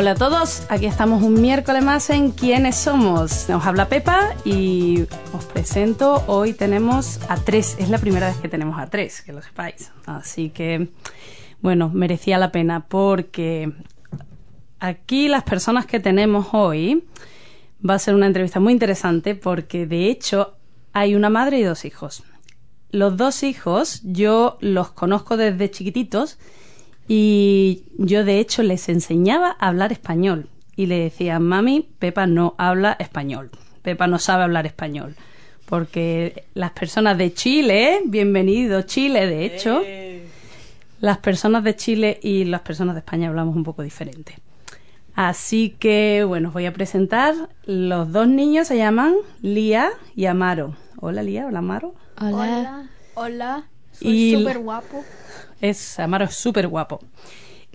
Hola a todos, aquí estamos un miércoles más en ¿Quiénes somos? Nos habla Pepa y os presento, hoy tenemos a tres, es la primera vez que tenemos a tres, que lo sepáis. Así que, bueno, merecía la pena porque aquí las personas que tenemos hoy va a ser una entrevista muy interesante porque de hecho hay una madre y dos hijos. Los dos hijos yo los conozco desde chiquititos y yo de hecho les enseñaba a hablar español y le decía, mami, Pepa no habla español, Pepa no sabe hablar español. Porque las personas de Chile, bienvenido Chile, de hecho, las personas de Chile y las personas de España hablamos un poco diferente. Así que, bueno, os voy a presentar. Los dos niños se llaman Lía y Amaro. Hola Lía, hola Amaro. Hola. Hola. Y- Soy súper guapo. Es, Amaro es súper guapo.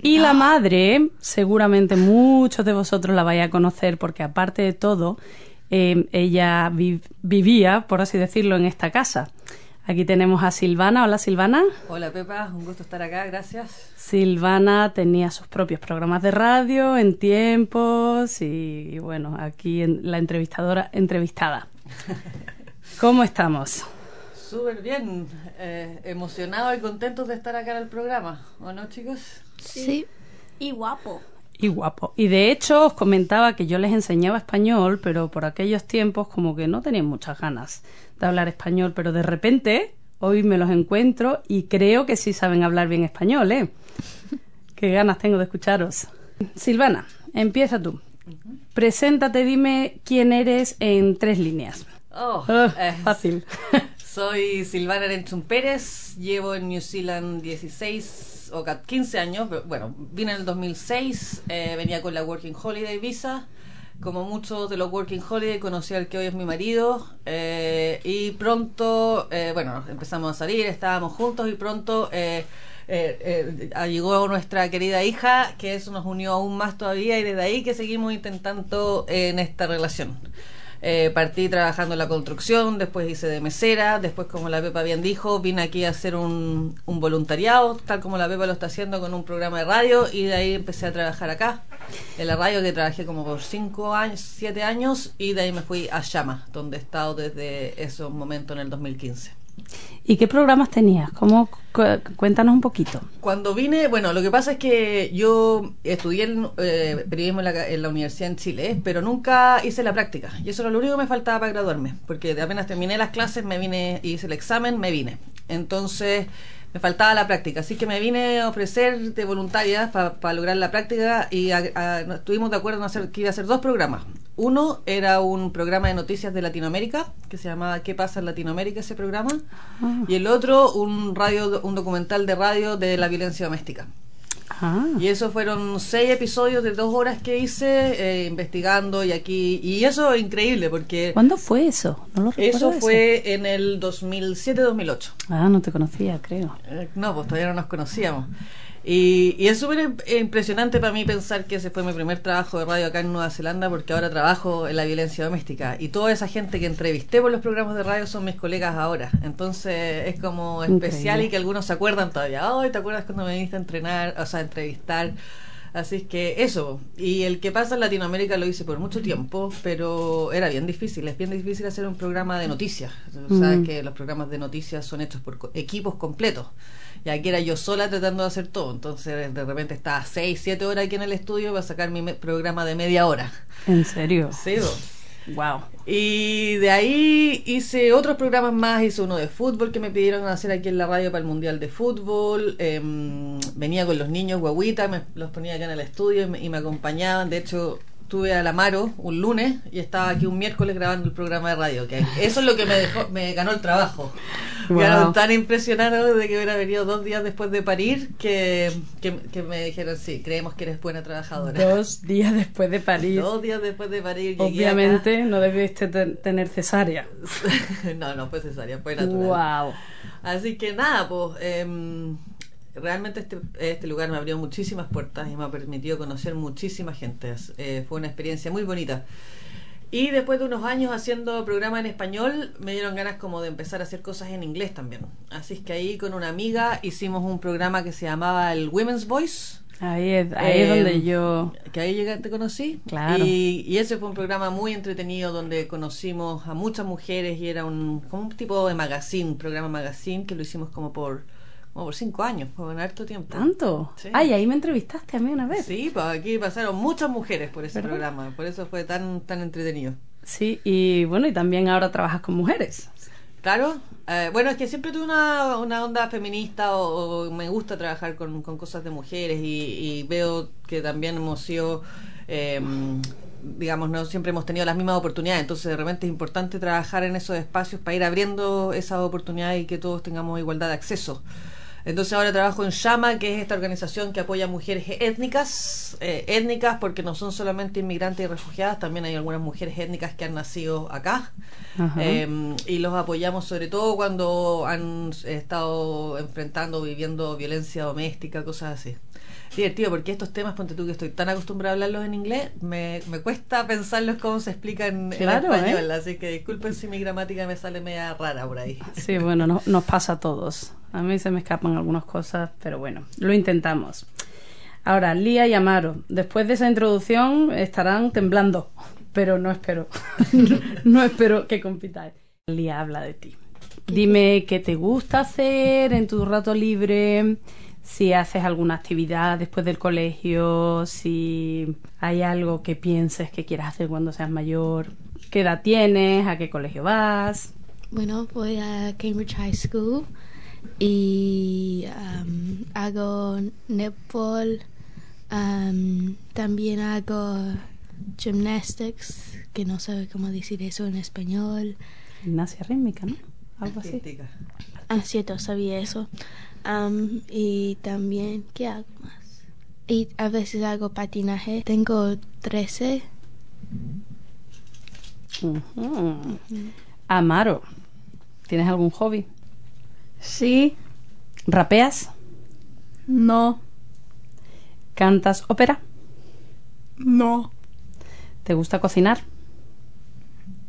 Y la madre, seguramente muchos de vosotros la vais a conocer porque aparte de todo, eh, ella vi- vivía, por así decirlo, en esta casa. Aquí tenemos a Silvana. Hola Silvana. Hola Pepa, un gusto estar acá, gracias. Silvana tenía sus propios programas de radio en tiempos y, y bueno, aquí en la entrevistadora entrevistada. ¿Cómo estamos? Súper bien, eh, emocionado y contentos de estar acá en el programa, ¿o no chicos? Sí. Y guapo. Y guapo. Y de hecho os comentaba que yo les enseñaba español, pero por aquellos tiempos como que no tenían muchas ganas de hablar español, pero de repente hoy me los encuentro y creo que sí saben hablar bien español, ¿eh? Qué ganas tengo de escucharos. Silvana, empieza tú. Preséntate, dime quién eres en tres líneas. Oh, Ah, eh, fácil. soy Silvana Arenchun Pérez, llevo en New Zealand 16 o ca- 15 años, pero, bueno, vine en el 2006, eh, venía con la Working Holiday Visa. Como muchos de los Working Holiday, conocí al que hoy es mi marido eh, y pronto, eh, bueno, empezamos a salir, estábamos juntos y pronto llegó nuestra querida hija, que eso nos unió aún más todavía y desde ahí que seguimos intentando en esta relación. Eh, partí trabajando en la construcción, después hice de mesera, después como la Pepa bien dijo, vine aquí a hacer un, un voluntariado, tal como la Pepa lo está haciendo con un programa de radio y de ahí empecé a trabajar acá, en la radio que trabajé como por cinco años, siete años y de ahí me fui a Llama, donde he estado desde esos momentos en el 2015. ¿Y qué programas tenías? ¿Cómo, cu- cuéntanos un poquito. Cuando vine, bueno, lo que pasa es que yo estudié eh, periodismo en la, en la universidad en Chile, pero nunca hice la práctica. Y eso era lo único que me faltaba para graduarme, porque apenas terminé las clases, me vine, hice el examen, me vine. Entonces, me faltaba la práctica, así que me vine a ofrecer de voluntaria para lograr la práctica y a- a- estuvimos de acuerdo en hacer que iba a hacer dos programas. Uno era un programa de noticias de Latinoamérica, que se llamaba ¿Qué pasa en Latinoamérica? ese programa. Y el otro, un radio, un documental de radio de la violencia doméstica. Ah, Y eso fueron seis episodios de dos horas que hice eh, investigando y aquí. Y eso es increíble porque ¿cuándo fue eso? No lo recuerdo. eso fue en el 2007-2008. Ah, no te conocía, creo. Eh, No, pues todavía no nos conocíamos. Y, y es súper im- impresionante para mí pensar que ese fue mi primer trabajo de radio acá en Nueva Zelanda porque ahora trabajo en la violencia doméstica y toda esa gente que entrevisté por los programas de radio son mis colegas ahora. Entonces es como especial Increíble. y que algunos se acuerdan todavía. Ay, ¿te acuerdas cuando me viniste a entrenar, o sea, a entrevistar? Así es que eso. Y el que pasa en Latinoamérica lo hice por mucho tiempo, pero era bien difícil. Es bien difícil hacer un programa de noticias. Sabes Mm. que los programas de noticias son hechos por equipos completos. Y aquí era yo sola tratando de hacer todo. Entonces, de repente estaba 6, 7 horas aquí en el estudio para sacar mi programa de media hora. ¿En serio? Sí. Wow. Y de ahí hice otros programas más, hice uno de fútbol que me pidieron hacer aquí en la radio para el Mundial de Fútbol, em, venía con los niños guaguitas, me los ponía acá en el estudio y me, y me acompañaban, de hecho estuve a la Amaro un lunes y estaba aquí un miércoles grabando el programa de radio. Que eso es lo que me dejó, me ganó el trabajo. Quedaron tan impresionados de que hubiera venido dos días después de parir que, que, me dijeron, sí, creemos que eres buena trabajadora. Dos días después de parir. Dos días después de parir. Obviamente no debiste tener cesárea. no, no fue cesárea, fue natural. Wow. Así que nada, pues... Eh, realmente este, este lugar me abrió muchísimas puertas y me ha permitido conocer muchísima gente. Eh, fue una experiencia muy bonita. Y después de unos años haciendo programa en español, me dieron ganas como de empezar a hacer cosas en inglés también. Así es que ahí con una amiga hicimos un programa que se llamaba el Women's Voice. Ahí es, ahí es donde em, yo... Que ahí llegué, te conocí. Claro. Y, y, ese fue un programa muy entretenido donde conocimos a muchas mujeres y era un, como un tipo de magazine, programa magazine que lo hicimos como por por cinco años, por un harto tiempo. ¿Tanto? Ay, ahí me entrevistaste a mí una vez. Sí, pues aquí pasaron muchas mujeres por ese programa, por eso fue tan, tan entretenido. Sí, y bueno, y también ahora trabajas con mujeres. Claro, eh, bueno, es que siempre tuve una, una onda feminista o, me gusta trabajar con, con cosas de mujeres y, veo que también hemos sido... Em, digamos, no siempre hemos tenido las mismas oportunidades, entonces de repente es importante trabajar en esos espacios para ir abriendo esas oportunidades y que todos tengamos igualdad de acceso. Entonces ahora trabajo en Llama, que es esta organización que apoya a mujeres étnicas, eh, étnicas porque no son solamente inmigrantes y refugiadas, también hay algunas mujeres étnicas que han nacido acá. Eh, y los apoyamos sobre todo cuando han estado enfrentando, viviendo violencia doméstica, cosas así divertido porque estos temas, ponte tú que estoy tan acostumbrada a hablarlos en inglés, me, me cuesta pensarlos cómo se explican en español, ¿eh? así que disculpen si mi gramática me sale media rara por ahí. Sí, bueno, no, nos pasa a todos. A mí se me escapan algunas cosas, pero bueno, lo intentamos. Ahora, Lía y Amaro, después de esa introducción estarán temblando, pero no espero, no, espero que compitáis. Lía habla de ti. Dime qué te gusta hacer en tu rato libre, si haces alguna actividad después del colegio, si hay algo que pienses que quieras hacer cuando seas mayor, qué edad tienes, a qué colegio vas. Bueno, voy a Cambridge High School y um, hago netball, um, también hago gymnastics, que no sé cómo decir eso en español. Gimnasia rítmica, ¿no? Algo así. Ah, cierto, sabía eso y también, ¿qué hago más? Y a veces hago patinaje. Tengo 13. Amaro, ¿tienes algún hobby? Sí. ¿Rapeas? No. ¿Cantas ópera? No. ¿Te gusta cocinar?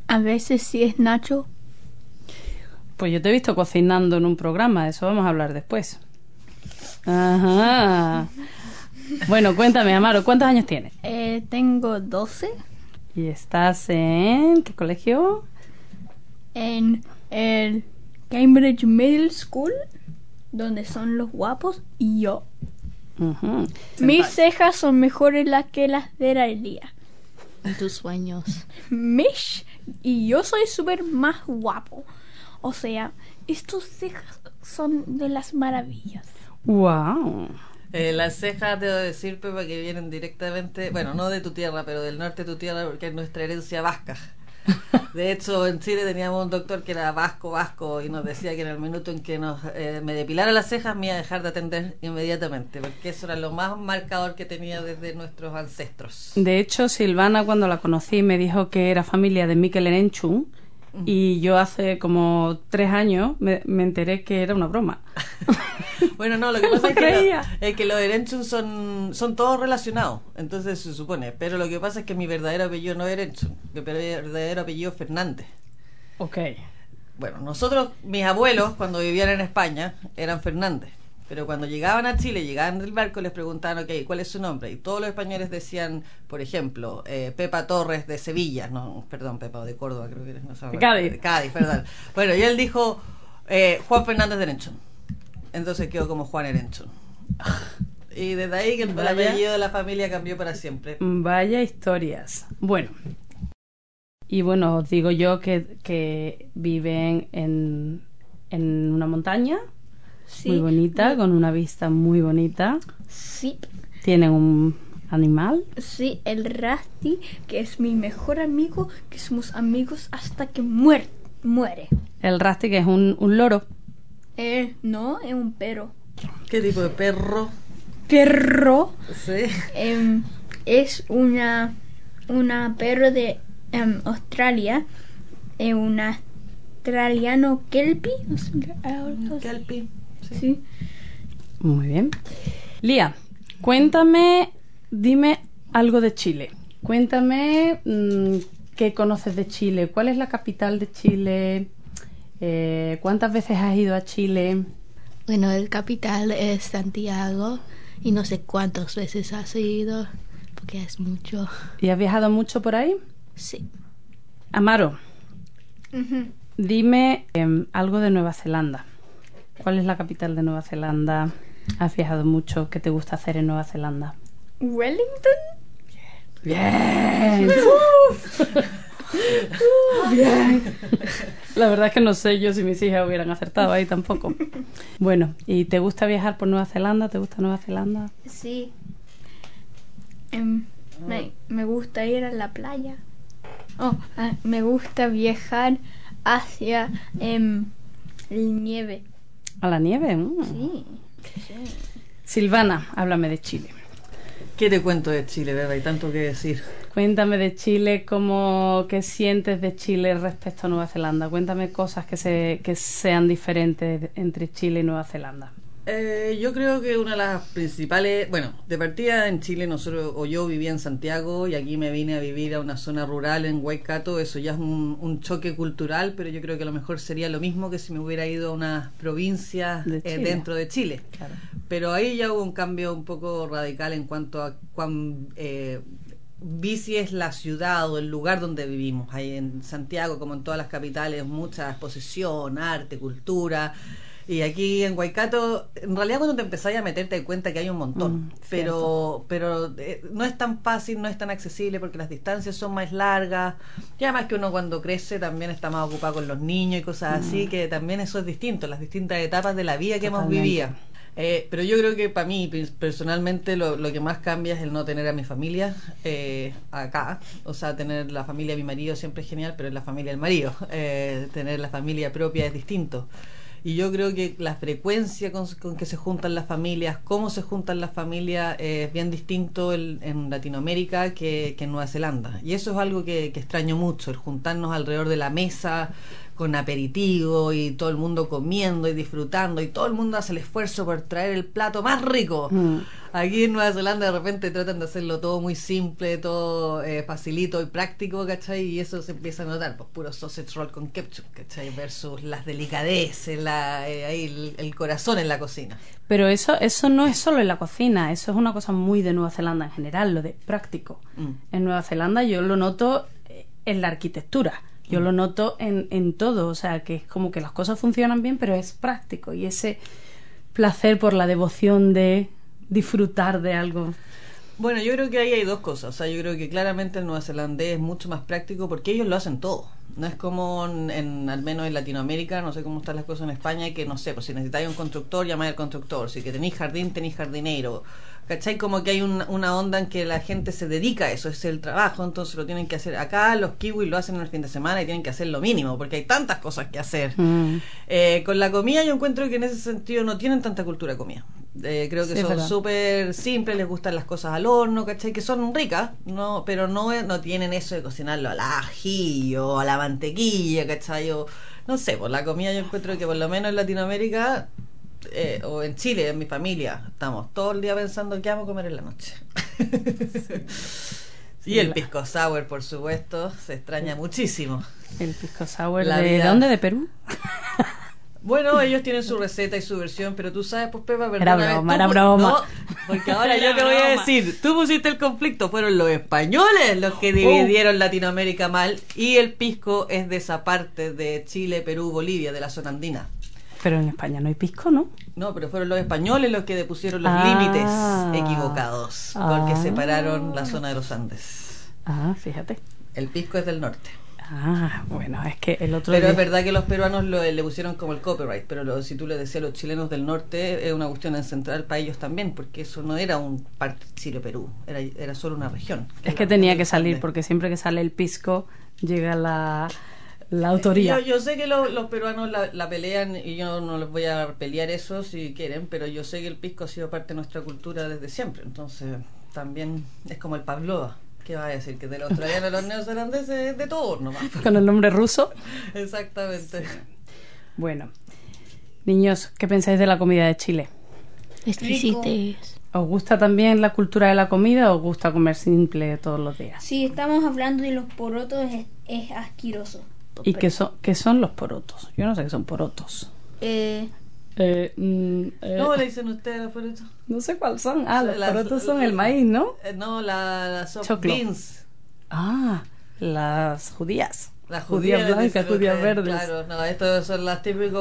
A veces sí es Nacho. Pues yo te he visto cocinando en un programa, de eso vamos a hablar después. Ajá. Bueno, cuéntame, Amaro, ¿cuántos años tienes? Eh, tengo 12. ¿Y estás en qué colegio? En el Cambridge Middle School, donde son los guapos y yo. Mis cejas son mejores las que las de la día. ¿Y tus sueños? Mish y yo soy súper más guapo. O sea, estos cejas son de las maravillas. ¡Wow! Eh, las cejas, debo decir, Pepa, que vienen directamente, bueno, no de tu tierra, pero del norte de tu tierra, porque es nuestra herencia vasca. De hecho, en Chile teníamos un doctor que era vasco, vasco, y nos decía que en el minuto en que nos, eh, me depilara las cejas me iba a dejar de atender inmediatamente, porque eso era lo más marcador que tenía desde nuestros ancestros. De hecho, Silvana, cuando la conocí, me dijo que era familia de Mikel Erenchun, y yo hace como tres años me, enteré que era una broma. bueno, no, lo que pasa es que, es que, los Erenchun son, son todos relacionados, entonces se supone. Pero lo que pasa es que mi verdadero apellido no es Erenchun, mi verdadero apellido es Fernández. Ok. Bueno, nosotros, mis abuelos, cuando vivían en España, eran Fernández. Pero cuando llegaban a Chile, llegaban del barco, les preguntaban, ok, ¿cuál es su nombre? Y todos los españoles decían, por ejemplo, eh, Pepa Torres de Sevilla, no, perdón, Pepa de Córdoba, creo que no de Cádiz. De Cádiz, perdón. bueno, y él dijo eh, Juan Fernández de Erenchón. Entonces quedó como Juan Erenchón. Y desde ahí que el apellido de la familia cambió para siempre. Vaya historias. Bueno, y bueno, os digo yo que, que viven en, en una montaña muy bonita, con una vista muy bonita. Sí. Tienen un, ¿Animal? Sí, el Rusty, que es mi mejor amigo, que somos amigos hasta que muer- muere. El Rusty, que es un, un loro. Eh, no, es un perro. ¿Qué tipo de perro? Perro Sí. em, es una, una perro de em, Australia, eh, un australiano kelpie. Kelpie. Sí. Muy bien. Lía, cuéntame, dime algo de Chile. Cuéntame mm, qué conoces de Chile, cuál es la capital de Chile, Eh, cuántas veces has ido a Chile. Bueno, el capital es Santiago y no sé cuántas veces has ido porque es mucho. ¿Y has viajado mucho por ahí? Sí. Amaro, dime em, algo de Nueva Zelanda. ¿Cuál es la capital de Nueva Zelanda? ¿Has viajado mucho? ¿Qué te gusta hacer en Nueva Zelanda? Wellington. Bien. Bien. La verdad es que no sé yo si mis hijas hubieran acertado ahí tampoco. Bueno, ¿y te gusta viajar por Nueva Zelanda? ¿Te gusta Nueva Zelanda? Sí. Em, me, me gusta ir a la playa. Oh, ah, me gusta viajar hacia em, el nieve. ¿A la nieve? Mm. Sí. Silvana, háblame de Chile. ¿Qué te cuento de Chile, Beba? Hay tanto que decir. Cuéntame de Chile, cómo, qué sientes de Chile respecto a Nueva Zelanda. Cuéntame cosas que, se, que sean diferentes entre Chile y Nueva Zelanda. Eh, yo creo que una de las principales, bueno, de partida en Chile nosotros o yo vivía en Santiago y aquí me vine a vivir a una zona rural en Waikato, eso ya es un, un choque cultural, pero yo creo que a lo mejor sería lo mismo que si me hubiera ido a una provincia De eh, dentro de Chile. Claro. Pero ahí ya hubo un cambio un poco radical en cuanto a cuán eh, bici es la ciudad o el lugar donde vivimos. Ahí en Santiago, como en todas las capitales, mucha exposición, arte, cultura. Y aquí en Waikato, en realidad cuando te empezás a meter te das cuenta que hay un montón, Mm, pero pero eh, no es tan fácil, no es tan accesible porque las distancias son más largas y además que uno cuando crece también está más ocupado con los niños y cosas así, que también eso es distinto, las distintas etapas de la vida que hemos Mm. Vivido. Eh, pero yo creo que para mí pers- personalmente lo, lo que más cambia es el no tener a mi familia eh, acá. O sea, tener la familia de mi marido siempre es genial, pero es la familia del marido. Eh, tener la familia propia es distinto. Y yo creo que la frecuencia con, con que se juntan las familias, cómo se juntan las familias, es bien distinto en Latinoamérica que, que en Nueva Zelanda. Y eso es algo que, que extraño mucho, el juntarnos alrededor de la mesa con aperitivo y todo el mundo comiendo y disfrutando y todo el mundo hace el esfuerzo por traer el plato más rico. Mm. Aquí en Nueva Zelanda de repente tratan de hacerlo todo muy simple, todo eh, facilito y práctico, ¿cachai? Y eso se empieza a notar, pues puro sausage roll con ketchup, ¿cachai? Versus las delicadeces, la, eh, ahí el, el corazón en la cocina. Pero eso, eso no es solo en la cocina, eso es una cosa muy de Nueva Zelanda en general, lo de práctico. Mm. En Nueva Zelanda yo lo noto eh, en la arquitectura, yo lo noto en, en todo, o sea, que es como que las cosas funcionan bien, pero es práctico y ese placer por la devoción de disfrutar de algo. Bueno, yo creo que ahí hay dos cosas. O sea, yo creo que claramente el neozelandés es mucho más práctico porque ellos lo hacen todo. No es como en, en- al menos en Latinoamérica, no sé cómo están las cosas en España, que no sé, pues si necesitáis un constructor, llamáis al constructor. Si que tenéis jardín, tenéis jardinero. ¿Cachai? Como que hay un- una onda en que la gente se dedica a eso, es el trabajo, entonces lo tienen que hacer. Acá los kiwis lo hacen en el fin de semana y tienen que hacer lo mínimo, porque hay tantas cosas que hacer. Mm. Eh, con la comida yo encuentro que en ese sentido no tienen tanta cultura comida. Eh, creo que Sí, son súper simples, les gustan las cosas al horno, ¿cachai? Que son ricas, no pero no, no tienen eso de cocinarlo al ají o a la mantequilla, ¿cachai? O, no sé, por la comida yo encuentro que por lo menos en Latinoamérica eh, o en Chile, en mi familia, estamos todo el día pensando qué vamos a comer en la noche. y el pisco sour, por supuesto, se extraña muchísimo. El pisco sour La de vida. dónde? ¿De Perú? Bueno, ellos tienen su receta y su versión, pero tú sabes, pues Pepa, Era perdóname, broma, tú era broma. No, porque ahora Era yo te voy a broma. decir, tú pusiste el conflicto, fueron los españoles los Oh. que dividieron Latinoamérica mal y el pisco es de esa parte de Chile, Perú, Bolivia, de la zona andina. Pero en España no hay pisco, ¿no? No, pero fueron los españoles los que depusieron los Ah. límites equivocados, porque Ah. separaron la zona de los Andes. Ah, fíjate. El pisco es del norte. Ah, bueno, es que el otro Pero día... es verdad que los peruanos lo- le pusieron como el copyright, pero lo- si tú le decías a los chilenos del norte, es una cuestión central para ellos también, porque eso no era un parte Chile-Perú, era, era solo una región. Es que tenía que salir porque siempre que sale el pisco llega la, la autoría. Yo, yo sé que lo- los peruanos la, la pelean y yo no les voy a pelear eso si quieren, pero yo sé que el pisco ha sido parte de nuestra cultura desde siempre, entonces también es como el pavlova. ¿Qué va a decir? Que de los australianos a los neozelandeses de todo nomás. Con el nombre ruso. Exactamente. Bueno, niños, ¿qué pensáis de la comida de Chile? Exquisites. ¿Os gusta también la cultura de la comida o os gusta comer simple todos los días? Si estamos hablando de los porotos, es, es asqueroso. ¿Y qué son, qué son los porotos? Yo no sé qué son porotos. Eh, Eh, mm, eh, ¿Cómo le dicen ustedes a los porotos? no sé cuáles son. Ah, los Las- porotos son el maíz, ¿no? Eh, no, la, la soft Choclo. beans. Ah, las judías. Las judías judías blancas, judías verdes. Claro, no, estas son las típicas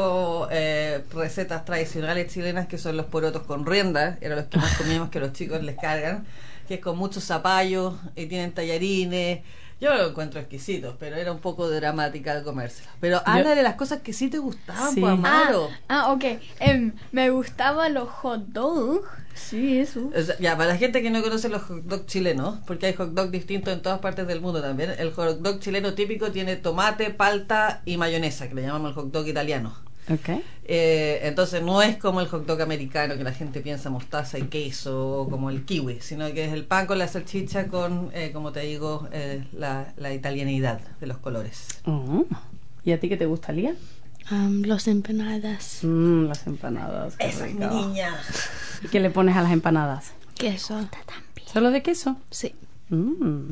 eh, recetas tradicionales chilenas que son los porotos con rienda, eran los que más comíamos que los chicos les cargan, que es con muchos zapallos y tienen tallarines. Yo lo encuentro exquisito, pero era un poco dramática de comérselo. Pero habla de las cosas que sí te gustaban, Sí. pues, ah, Amaro. ah, ok. Em, me gustaban los hot dogs. Sí, eso. O sea, ya, para la gente que no conoce los hot dogs chilenos, porque hay hot dogs distintos en todas partes del mundo también, el hot dog chileno típico tiene tomate, palta y mayonesa, que le llamamos el hot dog italiano. Ok. Eh, entonces no es como el hot dog americano que la gente piensa mostaza y queso o como el kiwi, sino que es el pan con la salchicha con, eh, como te digo, eh, la, la italianidad de los colores. Oh. ¿Y a ti qué te gusta, Lía? Um, los empanadas. Mm, las empanadas. Esa es mi niña. ¿Y qué le pones a las empanadas? Queso. ¿Solo de queso? Sí. Mm.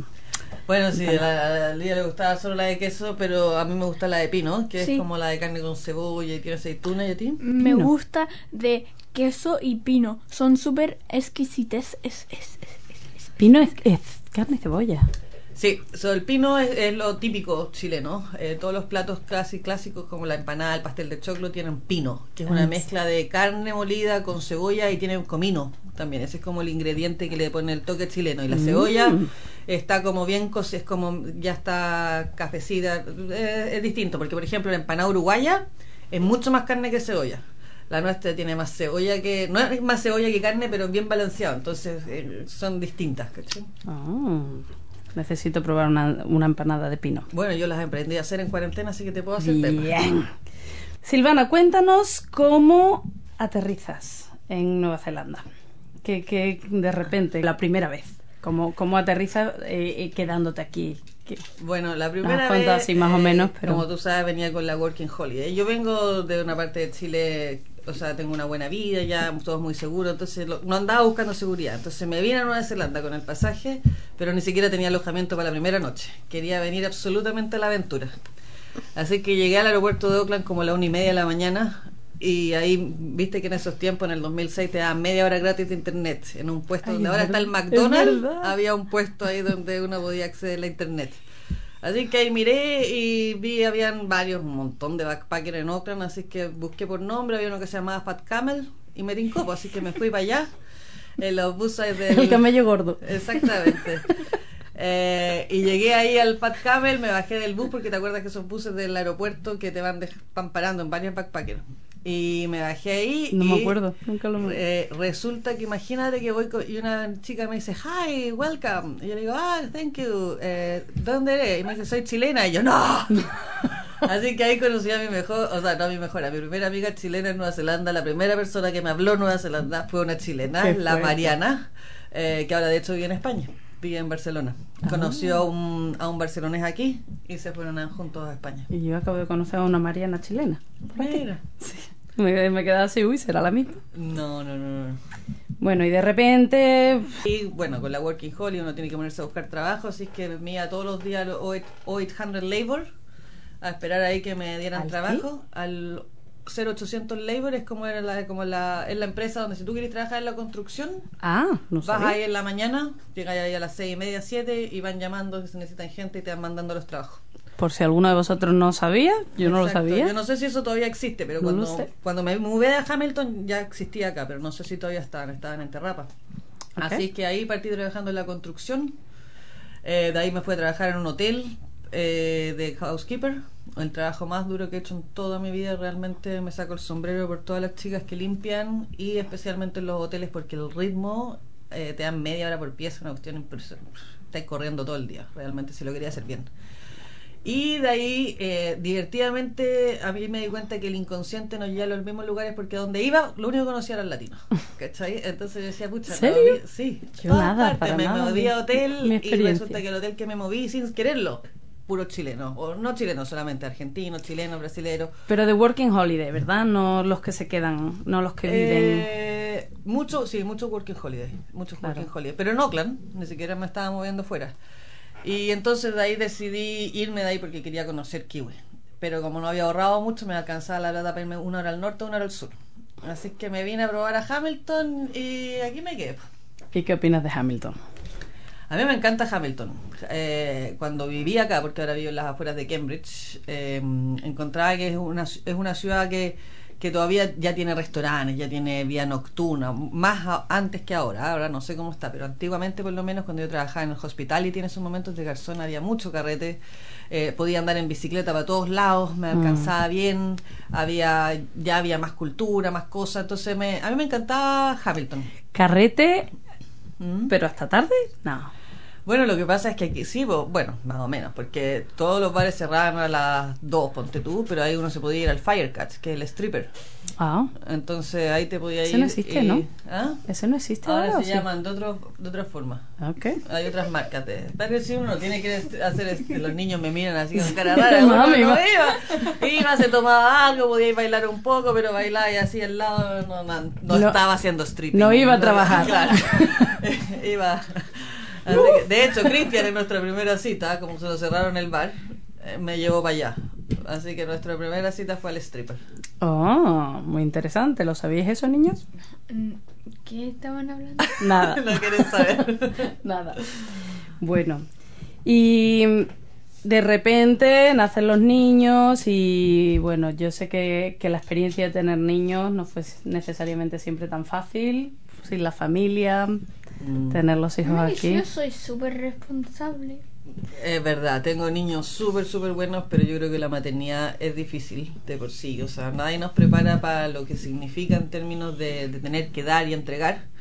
Bueno, sí, a Lía le gustaba solo la de queso, pero a mí me gusta la de pino, que Sí. es como la de carne con cebolla y tiene aceituna y a ti. Me Pino. gusta de queso y pino. Son súper exquisites. Es, es, es- Pino es, es carne y cebolla. Sí, so, el pino es, es lo típico chileno. Eh, todos los platos casi clásicos como la empanada, el pastel de choclo tienen pino, que es una Ah, mezcla de carne molida con cebolla y tiene un comino también. Ese es como el ingrediente que le pone el toque chileno. Y la cebolla está como bien es como ya está cafecida. Eh, es distinto, porque por ejemplo la empanada uruguaya es mucho más carne que cebolla. La nuestra tiene más cebolla que. No es más cebolla que carne, pero bien balanceado. Entonces eh, son distintas, ¿cachai? Ah, necesito probar una, una empanada de pino. Bueno, yo las aprendí a hacer en cuarentena, así que te puedo hacer tema. Bien. Silvana, cuéntanos cómo aterrizas en Nueva Zelanda. Que, que de repente, la primera vez, cómo, cómo aterrizas eh, eh, quedándote aquí. Que- Bueno, la primera vez, así más o menos, pero- como tú sabes, venía con la Working Holiday. Yo vengo de una parte de Chile, o sea, tengo una buena vida, ya todos muy seguros, entonces lo- no andaba buscando seguridad. Entonces me vine a Nueva Zelanda con el pasaje, pero ni siquiera tenía alojamiento para la primera noche. Quería venir absolutamente a la aventura. Así que llegué al aeropuerto de Oakland como a la una y media de la mañana. Y ahí, viste que en esos tiempos, en el 2006, te daban media hora gratis de internet. En un puesto Ay, donde ahora está el McDonald's, había un puesto ahí donde uno podía acceder a la internet. Así que ahí miré y vi, habían varios, un montón de backpackers en Oakland, así que busqué por nombre, había uno que se llamaba Fat Camel y me tincó, pues, así que me fui para allá, en los buses del... El camello gordo. Exactamente. Eh, y llegué ahí al Fat Camel, me bajé del bus porque te acuerdas que esos buses del aeropuerto que te van, dej- van parando en varios backpackers. Y me bajé ahí. No y, me acuerdo, nunca lo me... eh, resulta que imagínate que voy con- y una chica me dice, hi, welcome. Y yo le digo, ah, thank you. Eh, ¿Dónde eres? Y me dice, soy chilena. Y yo, no. Así que ahí conocí a mi mejor, o sea, no a mi mejor, a mi primera amiga chilena en Nueva Zelanda. La primera persona que me habló en Nueva Zelanda fue una chilena, la. Mariana, eh, que ahora de hecho vive en España, vive en Barcelona. Conoció a un, a un barcelonés aquí y se fueron a- juntos a España. Y yo acabo de conocer a una mariana chilena. Mira. Sí. Me, me quedaba así, uy, será la misma. No, no, no, no. Bueno, y de repente... Y bueno, con la Working Holiday uno tiene que ponerse a buscar trabajo, así que iba todos los días al O800 Labor a esperar ahí que me dieran ¿Al qué? trabajo. Al 0800 Labor es como, era la, como la, es la empresa donde si tú quieres trabajar en la construcción, Ah, no vas sabía. ahí en la mañana, llegas ahí a las seis y media, siete y van llamando que se necesitan gente y te van mandando los trabajos. Por si alguno de vosotros no sabía, yo no lo sabía. Yo no sé si eso todavía existe, pero cuando, cuando me mudé a Hamilton ya existía acá, pero no sé si todavía estaban, estaban en Terrapa. Así que ahí partí trabajando en la construcción. Eh, de ahí me fui a trabajar en un hotel eh, de housekeeper, el trabajo más duro que he hecho en toda mi vida. Realmente me saco el sombrero por todas las chicas que limpian y especialmente en los hoteles porque el ritmo eh, te dan media hora por pieza, una cuestión impresionante. Estás corriendo todo el día, realmente, si lo quería hacer bien. Y de ahí, eh, divertidamente, a mí me di cuenta que el inconsciente nos lleva a los mismos lugares porque donde iba, lo único que conocía era el latino. ¿Cachai? Entonces yo decía, pucha, ¿Serio? sí, Yo todas nada, partes, para me nada, moví a hotel y resulta que el hotel que me moví sin quererlo, puro chileno, o no chileno solamente, argentino, chileno, brasilero. Pero de Working Holiday, ¿verdad? No los que se quedan, no los que viven. Eh, mucho, sí, mucho working holiday, muchos Claro. working holiday, pero en Oakland, ni siquiera me estaba moviendo fuera. Y entonces de ahí decidí irme de ahí porque quería conocer Kiwi. Pero como no había ahorrado mucho, me alcanzaba la plata para irme una hora al norte, una hora al sur. Así que me vine a probar a Hamilton y aquí me quedé. ¿Y qué opinas de Hamilton? A mí me encanta Hamilton. Eh, cuando vivía acá, porque ahora vivo en las afueras de Cambridge, eh, encontraba que es una, es una ciudad que, que todavía ya tiene restaurantes, ya tiene vía nocturna, más a- antes que ahora. Ahora no sé cómo está, pero antiguamente, por lo menos, cuando yo trabajaba en el hospitality en esos momentos de garzón, había mucho carrete. Eh, podía andar en bicicleta para todos lados, me alcanzaba bien, había ya había más cultura, más cosas. Entonces, me, a mí me encantaba Hamilton. Carrete, ¿Mm? pero hasta tarde, no. Bueno, lo que pasa es que aquí sí, bueno, más o menos, porque todos los bares cerraban a las 2, ponte tú, pero ahí uno se podía ir al Firecat, que es el stripper. Ah, Entonces ahí te podía Ese ir. no existe, y- ¿no? ¿Ah? ese no existe ahora. Ahora ¿o se sí? llaman de, otro, de otra forma. Ok. Hay otras marcas de. Pero si uno tiene que hacer este, los niños me miran así con cara rara. Mami, no iba. Iba, se tomaba algo, podía ir a bailar un poco, pero bailar y así al lado no, no, no No- estaba haciendo stripping. no iba a trabajar. Claro. iba. Así que, de hecho, Cristian en nuestra primera cita, como se lo cerraron el bar, eh, me llevó para allá. Así que nuestra primera cita fue al stripper. Oh, muy interesante. ¿Lo sabíais eso, niños? Mm, ¿Qué estaban hablando? Nada. no querés saber. Nada. Bueno, y de repente nacen los niños y bueno, yo sé que, que la experiencia de tener niños no fue necesariamente siempre tan fácil, sin la familia, tener los hijos Ay, aquí. Yo soy súper responsable. Es verdad, tengo niños súper, súper buenos, pero yo creo que la maternidad es difícil de por sí. O sea, nadie nos prepara para lo que significa en términos de, de tener que dar y entregar.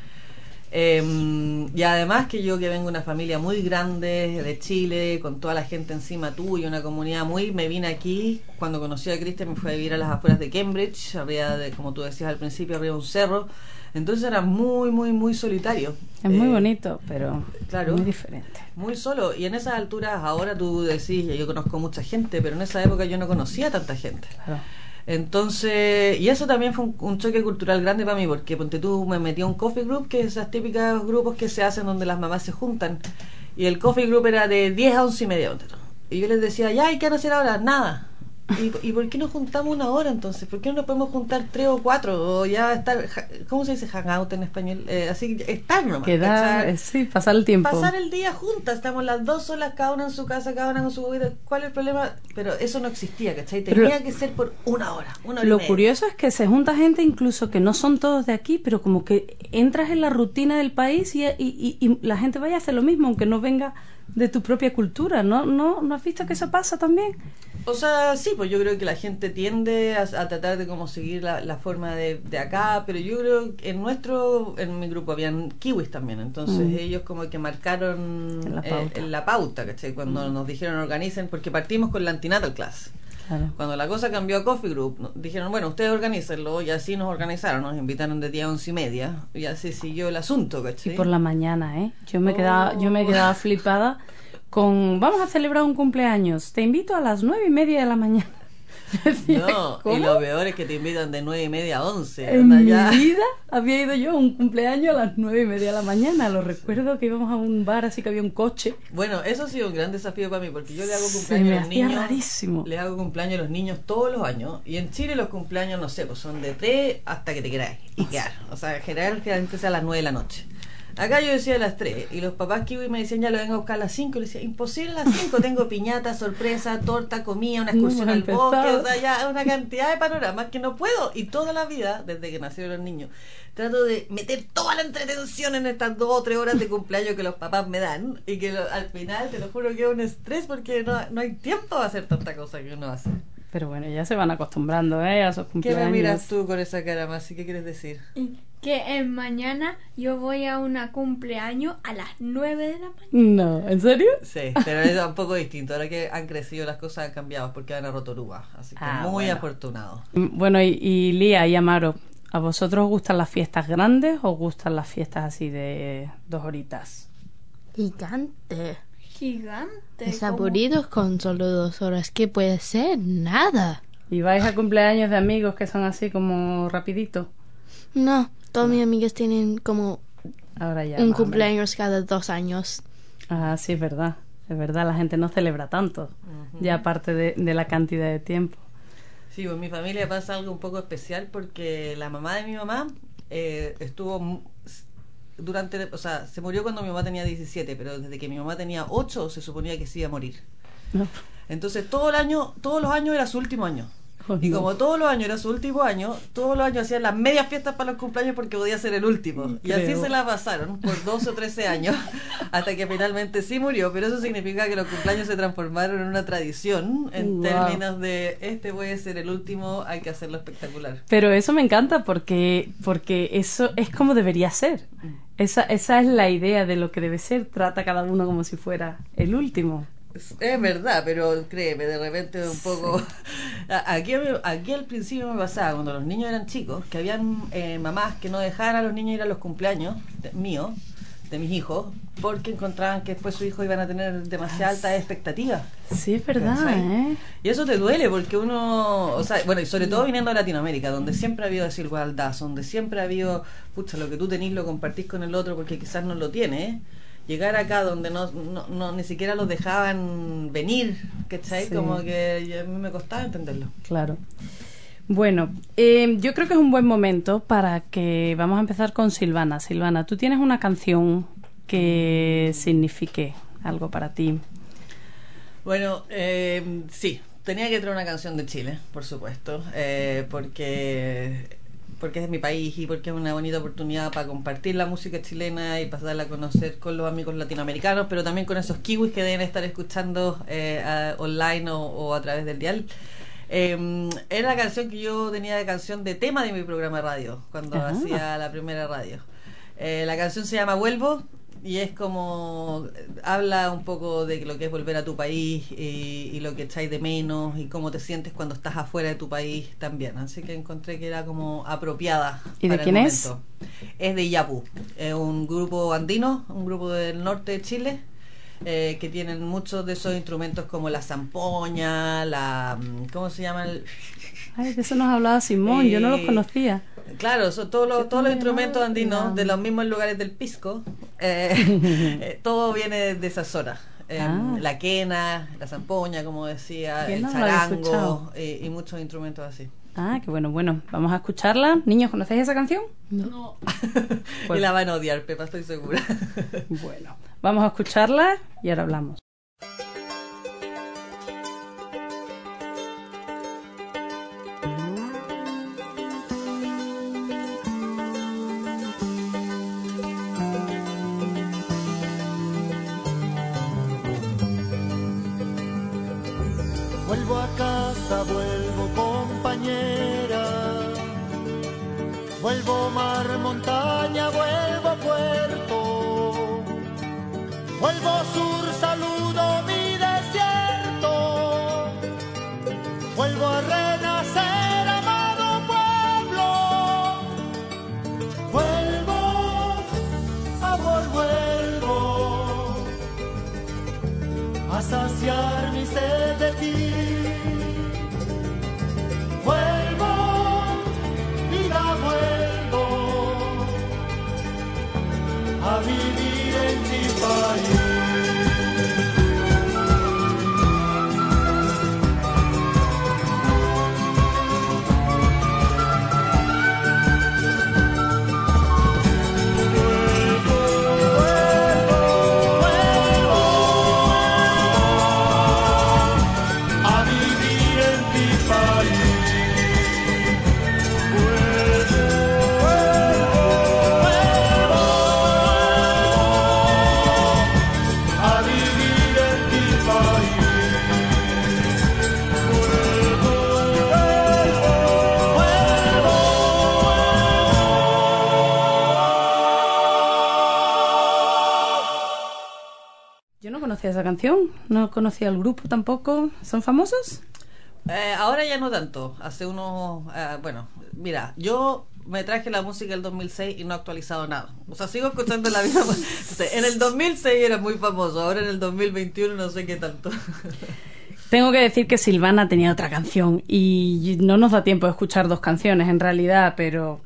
Eh, y además que yo que vengo de una familia muy grande de Chile, con toda la gente encima tuya, una comunidad muy... Me vine aquí, cuando conocí a Cristian me fui a vivir a las afueras de Cambridge, había, de, como tú decías al principio, había un cerro. Entonces era muy, muy, muy solitario. Es muy Eh, bonito, pero claro. muy diferente. muy solo. Y en esas alturas, ahora tú decís, yo conozco mucha gente, pero en esa época yo no conocía tanta gente. Claro. Entonces, y eso también fue un, un choque cultural grande para mí, porque ponte tú me metí a un coffee group, que es esos típicos grupos que se hacen donde las mamás se juntan. Y el coffee group era de 10 a 11 y media. Y yo les decía, ya, ¿y qué van a hacer ahora? Nada. ¿Y, ¿Y por qué nos juntamos una hora entonces? ¿Por qué no nos podemos juntar tres o cuatro? O ya estar, ¿cómo se dice hangout en español? Eh, así, estar nomás. Quedar, eh, sí, pasar el tiempo. pasar el día juntas, estamos las dos solas, cada una en su casa, cada una con su vida. ¿Cuál es el problema? Pero eso no existía, ¿cachai? Pero- Tenía que ser por una hora, una hora y Lo media. curioso es que se junta gente incluso que no son todos de aquí, pero como que entras en la rutina del país y, y- y- y la gente vaya a hacer lo mismo, aunque no venga de tu propia cultura. ¿No, no, ¿no has visto que eso pasa también? O sea, sí, pues yo creo que la gente tiende a, a tratar de como seguir la, la forma de, de acá, pero yo creo que en nuestro, en mi grupo habían kiwis también, entonces Mm. ellos como que marcaron En la eh, pauta. Mm. en la pauta, ¿cachai? Cuando nos dijeron organicen, porque partimos con la antinatal class. Claro. Cuando la cosa cambió a Coffee Group, no- dijeron, bueno, ustedes organícenlo, y así nos organizaron, nos invitaron de día a once y media, y así siguió el asunto, Y ¿cachai? por la mañana, ¿eh? Yo me Oh. quedaba, yo me quedaba flipada con vamos a celebrar un cumpleaños. Te invito a las nueve y media de la mañana. No, y lo peor es que te invitan de nueve y media a once. En mi ya. vida había ido yo a un cumpleaños a las nueve y media de la mañana. Lo recuerdo que íbamos a un bar, así que había un coche. Bueno, eso ha sido un gran desafío para mí, porque yo le hago cumpleaños a los niños. rarísimo. Le hago cumpleaños a los niños todos los años. Y en Chile los cumpleaños, no sé, pues son de 3 hasta que te queráis. Y quedar. O sea, en general, generalmente sea a las 9 de la noche. Acá yo decía a las 3 y los papás kiwi me decían ya lo vengo a buscar a las 5 y le decía imposible a las 5 tengo piñata, sorpresa, torta, comida, una excursión No, al empezado. bosque, o sea ya una cantidad de panoramas que no puedo y toda la vida desde que nacieron los niños trato de meter toda la entretención en estas dos o tres horas de cumpleaños que los papás me dan y que lo- al final te lo juro que es un estrés porque no, no hay tiempo de hacer tanta cosa que uno hace. Pero bueno, ya se van acostumbrando, ¿eh? A esos ¿Qué cumpleaños. me miras tú con esa cara más? ¿Qué quieres decir? Que en mañana yo voy a una cumpleaños a las 9 de la mañana. No, ¿en serio? Sí, pero es un poco distinto. Ahora que han crecido las cosas han cambiado porque van a Rotorua. Así que Ah, muy bueno. afortunado. Mm, Bueno, y, y Lía y Amaro, ¿a vosotros os gustan las fiestas grandes o os gustan las fiestas así de dos horitas? Gigante. Gigante. Aburrido con solo dos horas. ¿Qué puede ser? Nada. ¿Y vais a cumpleaños de amigos que son así como rapidito? No, todas mis amigas tienen como Ahora ya. un cumpleaños cada dos años. Ah, sí, es verdad. Es verdad, la gente no celebra tanto. Ya aparte de, de la cantidad de tiempo. Sí, pues en mi familia pasa algo un poco especial porque la mamá de mi mamá eh, estuvo durante, o sea, se murió cuando mi mamá tenía 17, pero desde que mi mamá tenía 8 se suponía que se iba a morir. ¿no? Entonces todo el año, todos los años era su último año. Oh, Y no. como todos los años era su último año, todos los años hacían las medias fiestas para los cumpleaños porque podía ser el último. Y así se la pasaron por 12 o 13 años hasta que finalmente sí murió. Pero eso significa que los cumpleaños se transformaron en una tradición en Wow. términos de este puede ser el último, hay que hacerlo espectacular. Pero eso me encanta porque, porque eso es como debería ser. Esa, esa es la idea de lo que debe ser. Trata a cada uno como si fuera el último. Es, verdad, pero créeme, de repente un poco... Aquí, aquí al principio me pasaba, cuando los niños eran chicos, que habían eh, mamás que no dejaban a los niños ir a los cumpleaños míos, de mis hijos, porque encontraban que después sus hijos iban a tener demasiada alta expectativa. Sí, es verdad. ¿eh? Y eso te duele porque uno, o sea, bueno, y sobre todo viniendo de Latinoamérica, donde siempre ha habido desigualdad, donde siempre ha habido, pucha, lo que tú tenés lo compartís con el otro porque quizás no lo tiene. Llegar acá donde no, no, no- ni siquiera los dejaban venir, ¿cachai? Sí. Como que yo- a mí me costaba entenderlo. Claro. Bueno, eh, yo creo que es un buen momento para que vamos a empezar con Silvana. Silvana, tú tienes una canción que signifique algo para ti. Bueno, eh, sí, tenía que traer una canción de Chile, por supuesto, eh, porque porque es mi país y porque es una bonita oportunidad para compartir la música chilena y pasarla a conocer con los amigos latinoamericanos, pero también con esos kiwis que deben estar escuchando eh, a- online o, o a través del dial. Eh, era la canción que yo tenía de canción de tema de mi programa de radio, cuando Ajá. hacía la primera radio. Eh, la canción se llama Vuelvo y es como habla un poco de lo que es volver a tu país y, y lo que echáis de menos y cómo te sientes cuando estás afuera de tu país también. Así que encontré que era como apropiada. ¿Y de el quién es? Es de Iyapu, es un grupo andino, un grupo del norte de Chile. eh, que tienen muchos de esos instrumentos como la zampoña, la... mm, ¿Cómo se llama? El, Ay, de eso nos hablaba Simón, yo no los Eh, conocía. Claro, son todos los, todos los instrumentos andinos de los mismos lugares del pisco. eh, eh, todo viene de esa zona. Eh, Ah. La quena, la zampoña, como decía, el no charango y muchos instrumentos así. Ah, qué bueno, bueno, vamos a escucharla. Niños, ¿conocéis esa canción? No. Pues- y la van a odiar, Pepa, estoy segura. Bueno, vamos a escucharla y ahora hablamos. Vuelvo mar, montaña, vuelvo puerto. Vuelvo sur, a esa canción, no conocía el grupo tampoco. ¿Son famosos? Eh, ahora ya no tanto. Hace unos. eh, bueno, mira, yo me traje la música del 2006 y no he actualizado nada. O sea, sigo escuchando la misma. En el 2006 era muy famoso, ahora en el 2021 no sé qué tanto. Tengo que decir que Silvana tenía otra canción y no nos da tiempo de escuchar dos canciones en realidad, pero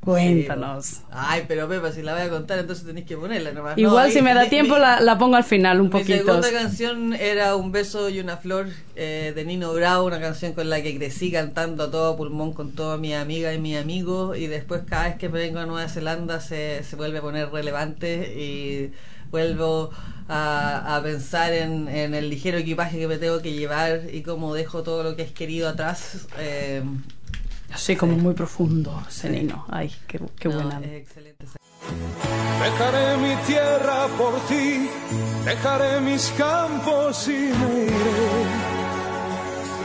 cuéntanos. Ay, pero Pepa, si la voy a contar, entonces tenéis que ponerla nomás. No, Igual si me da tiempo mi- la, la pongo al final un Mi poquito. segunda canción era Un beso y una flor eh, de Nino Bravo, una canción con la que crecí cantando a todo pulmón con todas mis amigas y mis amigos y después cada vez que me vengo a Nueva Zelanda se, se vuelve a poner relevante y vuelvo a, a pensar en, en el ligero equipaje que me tengo que llevar y cómo dejo todo lo que es querido atrás. eh, Así como muy profundo, ese Nino. Ay, qué, qué no, buena. excelente. Dejaré mi tierra por ti, dejaré mis campos y me iré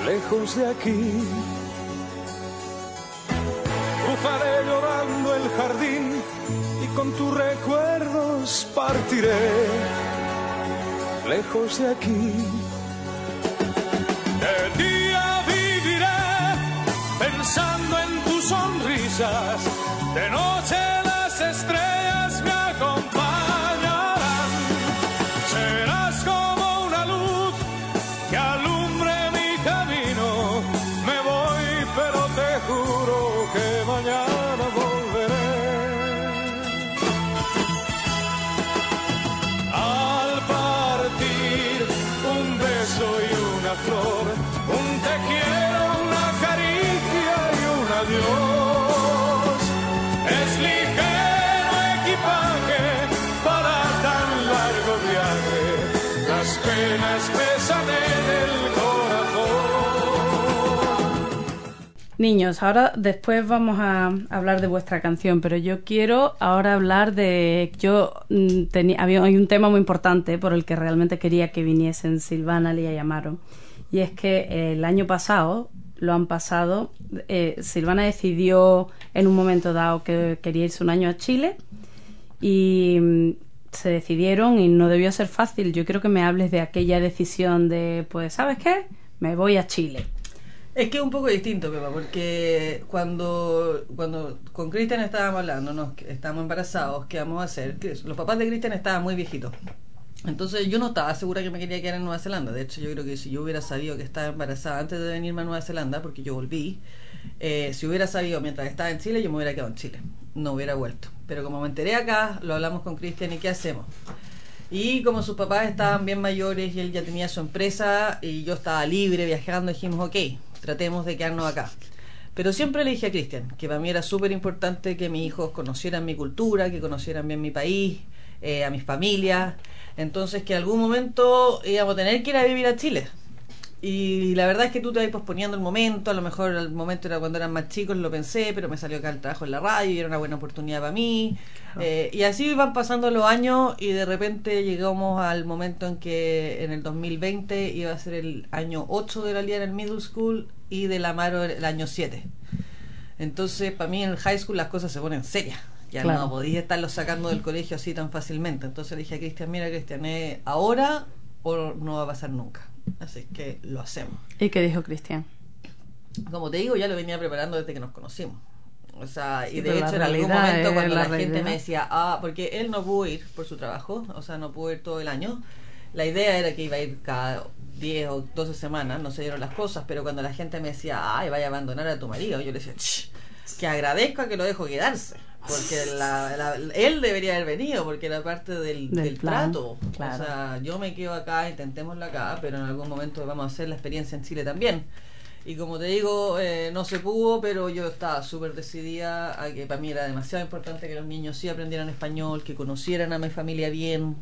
lejos de aquí. Cruzaré llorando el jardín y con tus recuerdos partiré lejos de aquí. Pensando en tus sonrisas, de noche Niños, ahora después vamos a hablar de vuestra canción, pero yo quiero ahora hablar de yo mm, tenía había hay un tema muy importante por el que realmente quería que viniesen Silvana, Lía y Amaro y es que el año pasado lo han pasado eh, Silvana decidió en un momento dado que quería irse un año a Chile y mm, se decidieron y no debió ser fácil. Yo quiero que me hables de aquella decisión de, pues, ¿sabes qué? Me voy a Chile. Es que es un poco distinto, Pepa, porque cuando, cuando con Cristian estábamos hablando, nos, estábamos embarazados, ¿qué vamos a hacer? Los papás de Cristian estaban muy viejitos. Entonces yo no estaba segura que me quería quedar en Nueva Zelanda. De hecho, yo creo que si yo hubiera sabido que estaba embarazada antes de venirme a Nueva Zelanda, porque yo volví, eh, si hubiera sabido mientras estaba en Chile, yo me hubiera quedado en Chile. No hubiera vuelto. Pero como me enteré acá, lo hablamos con Cristian y ¿qué hacemos? Y como sus papás estaban bien mayores y él ya tenía su empresa y yo estaba libre viajando, dijimos, ok, tratemos de quedarnos acá. Pero siempre le dije a Cristian que para mí era súper importante que mis hijos conocieran mi cultura, que conocieran bien mi país, eh, a mis familias. Entonces que en algún momento íbamos a tener que ir a vivir a Chile. Y la verdad es que tú te vas posponiendo el momento, a lo mejor el momento era cuando eran más chicos, lo pensé, pero me salió acá el trabajo en la radio y era una buena oportunidad para mí. Eh, y así van pasando los años y de repente llegamos al momento en que en el 2020 iba a ser el año 8 de la Lía en el middle school y del Amaro el año 7. Entonces, para mí en el high school las cosas se ponen serias. Ya Claro. no podía estarlos sacando del colegio así tan fácilmente. Entonces le dije a Cristian, mira Cristian, ¿eh, ahora o no va a pasar nunca. Así que lo hacemos. ¿Y qué dijo Cristian? Como te digo, ya lo venía preparando desde que nos conocimos. O sea, Sí, y de hecho en algún momento cuando la la, gente me decía, ah, porque él no pudo ir por su trabajo, o sea, no pudo ir todo el año. La idea era que iba a ir cada 10 o 12 semanas, no se dieron las cosas, pero cuando la gente me decía, ay, vaya a abandonar a tu marido, yo le decía, "Ch, que agradezca que lo dejo quedarse. Porque la- la- él debería haber venido, porque era parte del, Del del plan, trato. claro. O sea, yo me quedo acá, intentémoslo acá, pero en algún momento vamos a hacer la experiencia en Chile también. Y como te digo, eh, no se pudo, pero yo estaba súper decidida a que para mí era demasiado importante que los niños sí aprendieran español, que conocieran a mi familia bien.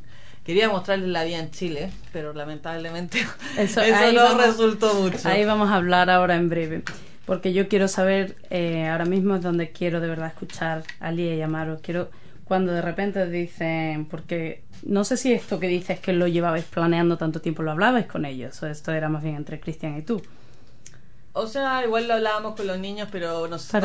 Quería mostrarles la vida en Chile, pero lamentablemente eso, no vamos- resultó mucho. Ahí vamos a hablar ahora en breve. Porque yo quiero saber, eh, ahora mismo es donde quiero de verdad escuchar a Lía y a Amaro. Quiero cuando de repente dicen, porque no sé si esto que dices que lo llevabais planeando tanto tiempo lo hablabais con ellos, o esto era más bien entre Cristian y tú. O sea, igual lo hablábamos con los niños, pero no sé,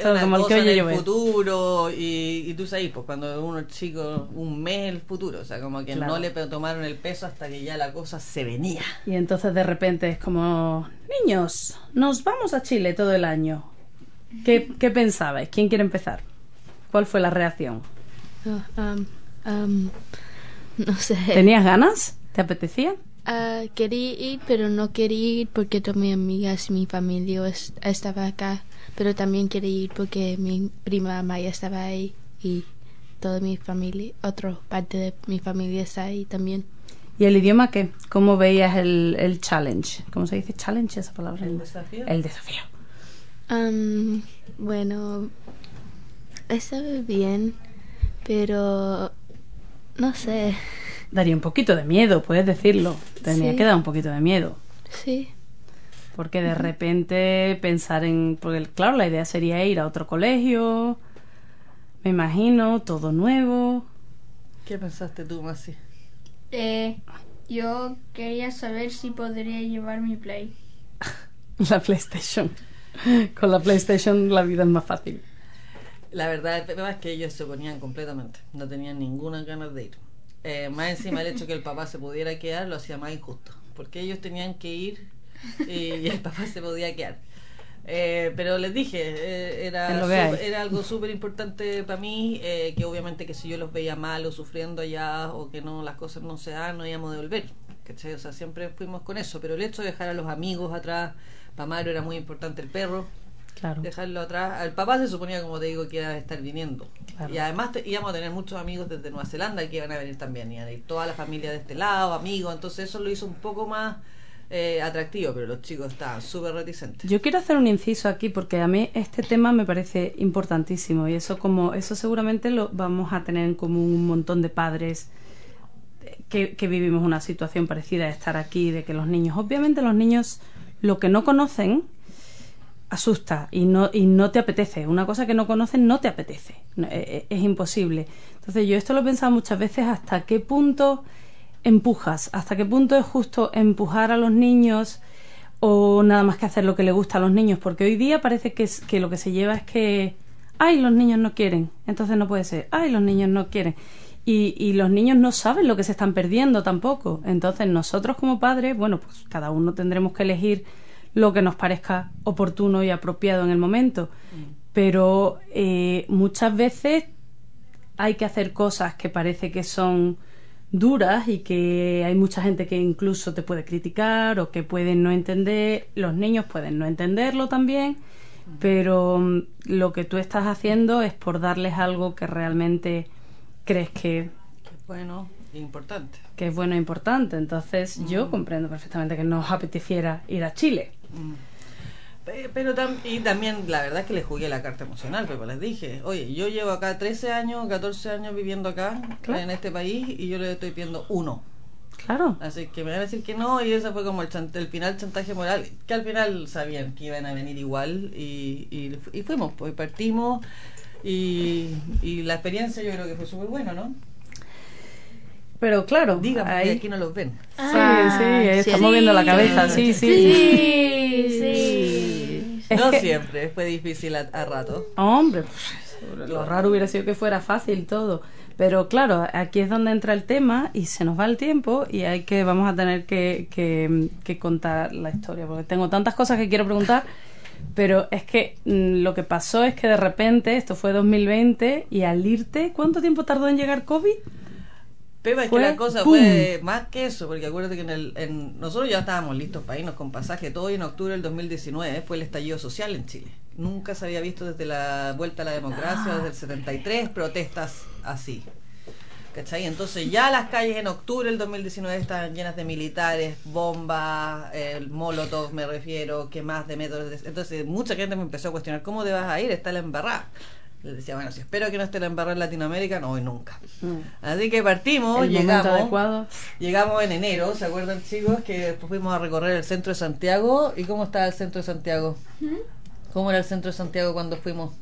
todo, una como el que cosa en el futuro y, y tú sabes, pues cuando uno es chico, un mes el futuro, o sea, como que Claro. no le tomaron el peso hasta que ya la cosa se venía. Y entonces de repente es como, niños, nos vamos a Chile todo el año. ¿Qué, qué pensabais? ¿Quién quiere empezar? ¿Cuál fue la reacción? Oh, um, um, no sé. ¿Tenías ganas? ¿Te apetecía? Ah, quería ir, pero no quería ir porque todas mis amigas y mi familia es- estaba acá. Pero también quería ir porque mi prima Maya estaba ahí y toda mi familia, otra parte de mi familia está ahí también. ¿Y el idioma qué? ¿Cómo veías el, el challenge? ¿Cómo se dice challenge esa palabra? ¿El desafío? El desafío. Um, bueno, estaba bien, pero no sé. Daría un poquito de miedo, puedes decirlo. Tenía Sí. que dar un poquito de miedo. Sí, Porque de repente pensar en... Porque claro, la idea sería ir a otro colegio, me imagino, todo nuevo. ¿Qué pensaste tú, Masi? Eh, yo quería saber si podría llevar mi Play. La PlayStation. Con la PlayStation la vida es más fácil. La verdad es que ellos se oponían completamente, no tenían ninguna ganas de ir. Eh, más encima el hecho que el papá se pudiera quedar lo hacía más injusto, porque ellos tenían que ir y, y el papá se podía quedar. Eh, pero les dije, eh, era, lo que hay. sup- era algo súper importante para mí, eh, que obviamente que si yo los veía mal o sufriendo allá o que no las cosas no se dan, no íbamos a devolver. ¿cachai? O sea, siempre fuimos con eso, pero el hecho de dejar a los amigos atrás, para Mario era muy importante el perro, Claro. dejarlo atrás. Al papá se suponía, como te digo, que iba a estar viniendo. Claro. Y además te- íbamos a tener muchos amigos desde Nueva Zelanda que iban a venir también. A ir toda la familia de este lado, amigos. Entonces eso lo hizo un poco más eh, atractivo, pero los chicos estaban súper reticentes. Yo quiero hacer un inciso aquí porque a mí este tema me parece importantísimo y eso como eso seguramente lo vamos a tener en común un montón de padres que, que vivimos una situación parecida a estar aquí de que los niños obviamente los niños lo que no conocen asusta y no y no te apetece. Una cosa que no conocen no te apetece. E- e- es, imposible. Entonces yo esto lo he pensado muchas veces hasta qué punto empujas hasta qué punto es justo empujar a los niños o nada más que hacer lo que le gusta a los niños porque hoy día parece que, es, que lo que se lleva es que ay los niños no quieren entonces no puede ser. Ay los niños no quieren y, y los niños no saben lo que se están perdiendo tampoco. Entonces nosotros como padres bueno pues cada uno tendremos que elegir lo que nos parezca oportuno y apropiado en el momento pero eh, muchas veces hay que hacer cosas que parece que son duras y que hay mucha gente que incluso te puede criticar o que pueden no entender, los niños pueden no entenderlo también, pero mm, lo que tú estás haciendo es por darles algo que realmente crees que, Que bueno, importante. que es bueno e importante. Entonces yo comprendo perfectamente que nos apeteciera ir a Chile. Pe- Pero tam- y también la verdad es que les jugué la carta emocional, pero les dije, oye, yo llevo acá 13 años, 14 años viviendo acá, Claro. en este país, y yo les estoy pidiendo uno. Claro. Así que me van a decir que no, y ese fue como el, chant- el final chantaje moral, que al final sabían que iban a venir igual, y, y fuimos, pues partimos, y, y la experiencia yo creo que fue súper buena, ¿no? Pero claro, Dígame, ahí- que aquí no los ven. Sí, sí, está sí. moviendo la cabeza, sí, sí. Sí, sí. Es no que- siempre, fue difícil a, a rato. Hombre, pues, lo raro hubiera sido que fuera fácil todo. Pero claro, aquí es donde entra el tema y se nos va el tiempo y hay que vamos a tener que, que, que contar la historia porque tengo tantas cosas que quiero preguntar. Pero es que mm, lo que pasó es que de repente, esto fue 2020 y al irte, ¿cuánto tiempo tardó en llegar COVID? Pero es Fue que la cosa ¡pum! fue más que eso, porque acuérdate que en el, en, nosotros ya estábamos listos para irnos con pasaje todo y en octubre del 2019 fue el estallido social en Chile. Nunca se había visto desde la vuelta a la democracia, desde el 73, protestas así. ¿Cachai? Entonces ya las calles en octubre del 2019 estaban llenas de militares, bombas, el molotov me refiero, que más de métodos. de- Entonces mucha gente me empezó a cuestionar, ¿cómo te vas a ir? Está la embarrada. Les decía, bueno, si espero que no esté la embarrada en Latinoamérica, no voy nunca. Así que partimos, el llegamos. adecuado. Llegamos en enero, ¿se acuerdan chicos? Que después fuimos a recorrer el centro de Santiago. ¿Y cómo estaba el centro de Santiago? ¿Cómo era el centro de Santiago cuando fuimos?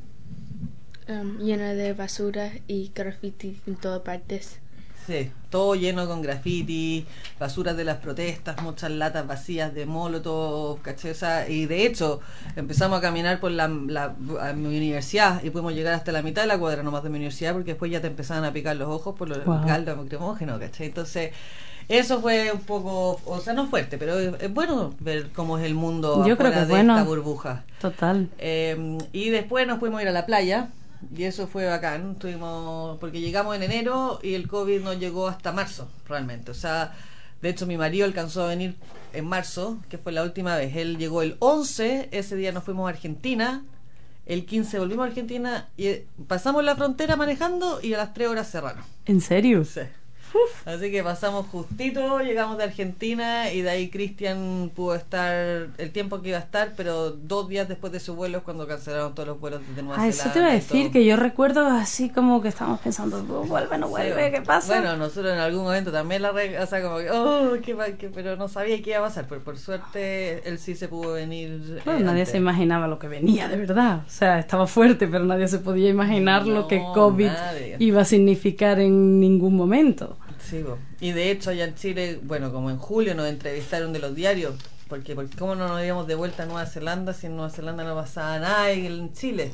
Um, llena de basura y graffiti en todas partes. Sí, todo lleno con graffiti, basuras de las protestas, muchas latas vacías de molotov, ¿cachai? O sea, y de hecho empezamos a caminar por la, la- a mi universidad y pudimos llegar hasta la mitad de la cuadra nomás de mi universidad porque después ya te empezaban a picar los ojos por los Guau. gas lacrimógeno, ¿cachai? Entonces, eso fue un poco, o sea, no fuerte, pero es, bueno ver cómo es el mundo Yo creo que de bueno. esta burbuja. Total. Eh, y después nos pudimos ir a la playa y eso fue bacán. Estuvimos, porque llegamos en enero y el COVID nos llegó hasta marzo, realmente. O sea, de hecho mi marido alcanzó a venir en marzo, que fue la última vez. Él llegó el 11, ese día nos fuimos a Argentina. El 15 volvimos a Argentina y eh, pasamos la frontera manejando y a las 3 horas cerraron. ¿En serio? Sí. Así que pasamos justito, llegamos de Argentina y de ahí Cristian pudo estar el tiempo que iba a estar, pero dos días después de su vuelo es cuando cancelaron todos los vuelos desde Nueva Ah, eso te iba a decir que yo recuerdo así como que estábamos pensando, "Oh, vuelve, no vuelve, Sí, ¿qué pasa? Bueno, nosotros en algún momento también la re- o sea, como que, oh, qué qué- pero no sabía qué iba a pasar, pero por suerte él sí se pudo venir. Bueno, eh, nadie antes. se imaginaba lo que venía, de verdad. O sea, estaba fuerte, pero nadie se podía imaginar lo No, que COVID nadie. iba a significar en ningún momento. Sí, y de hecho allá en Chile, bueno, como en julio nos entrevistaron de los diarios, porque, porque cómo no nos íbamos de vuelta a Nueva Zelanda si en Nueva Zelanda no pasaba nada y en Chile.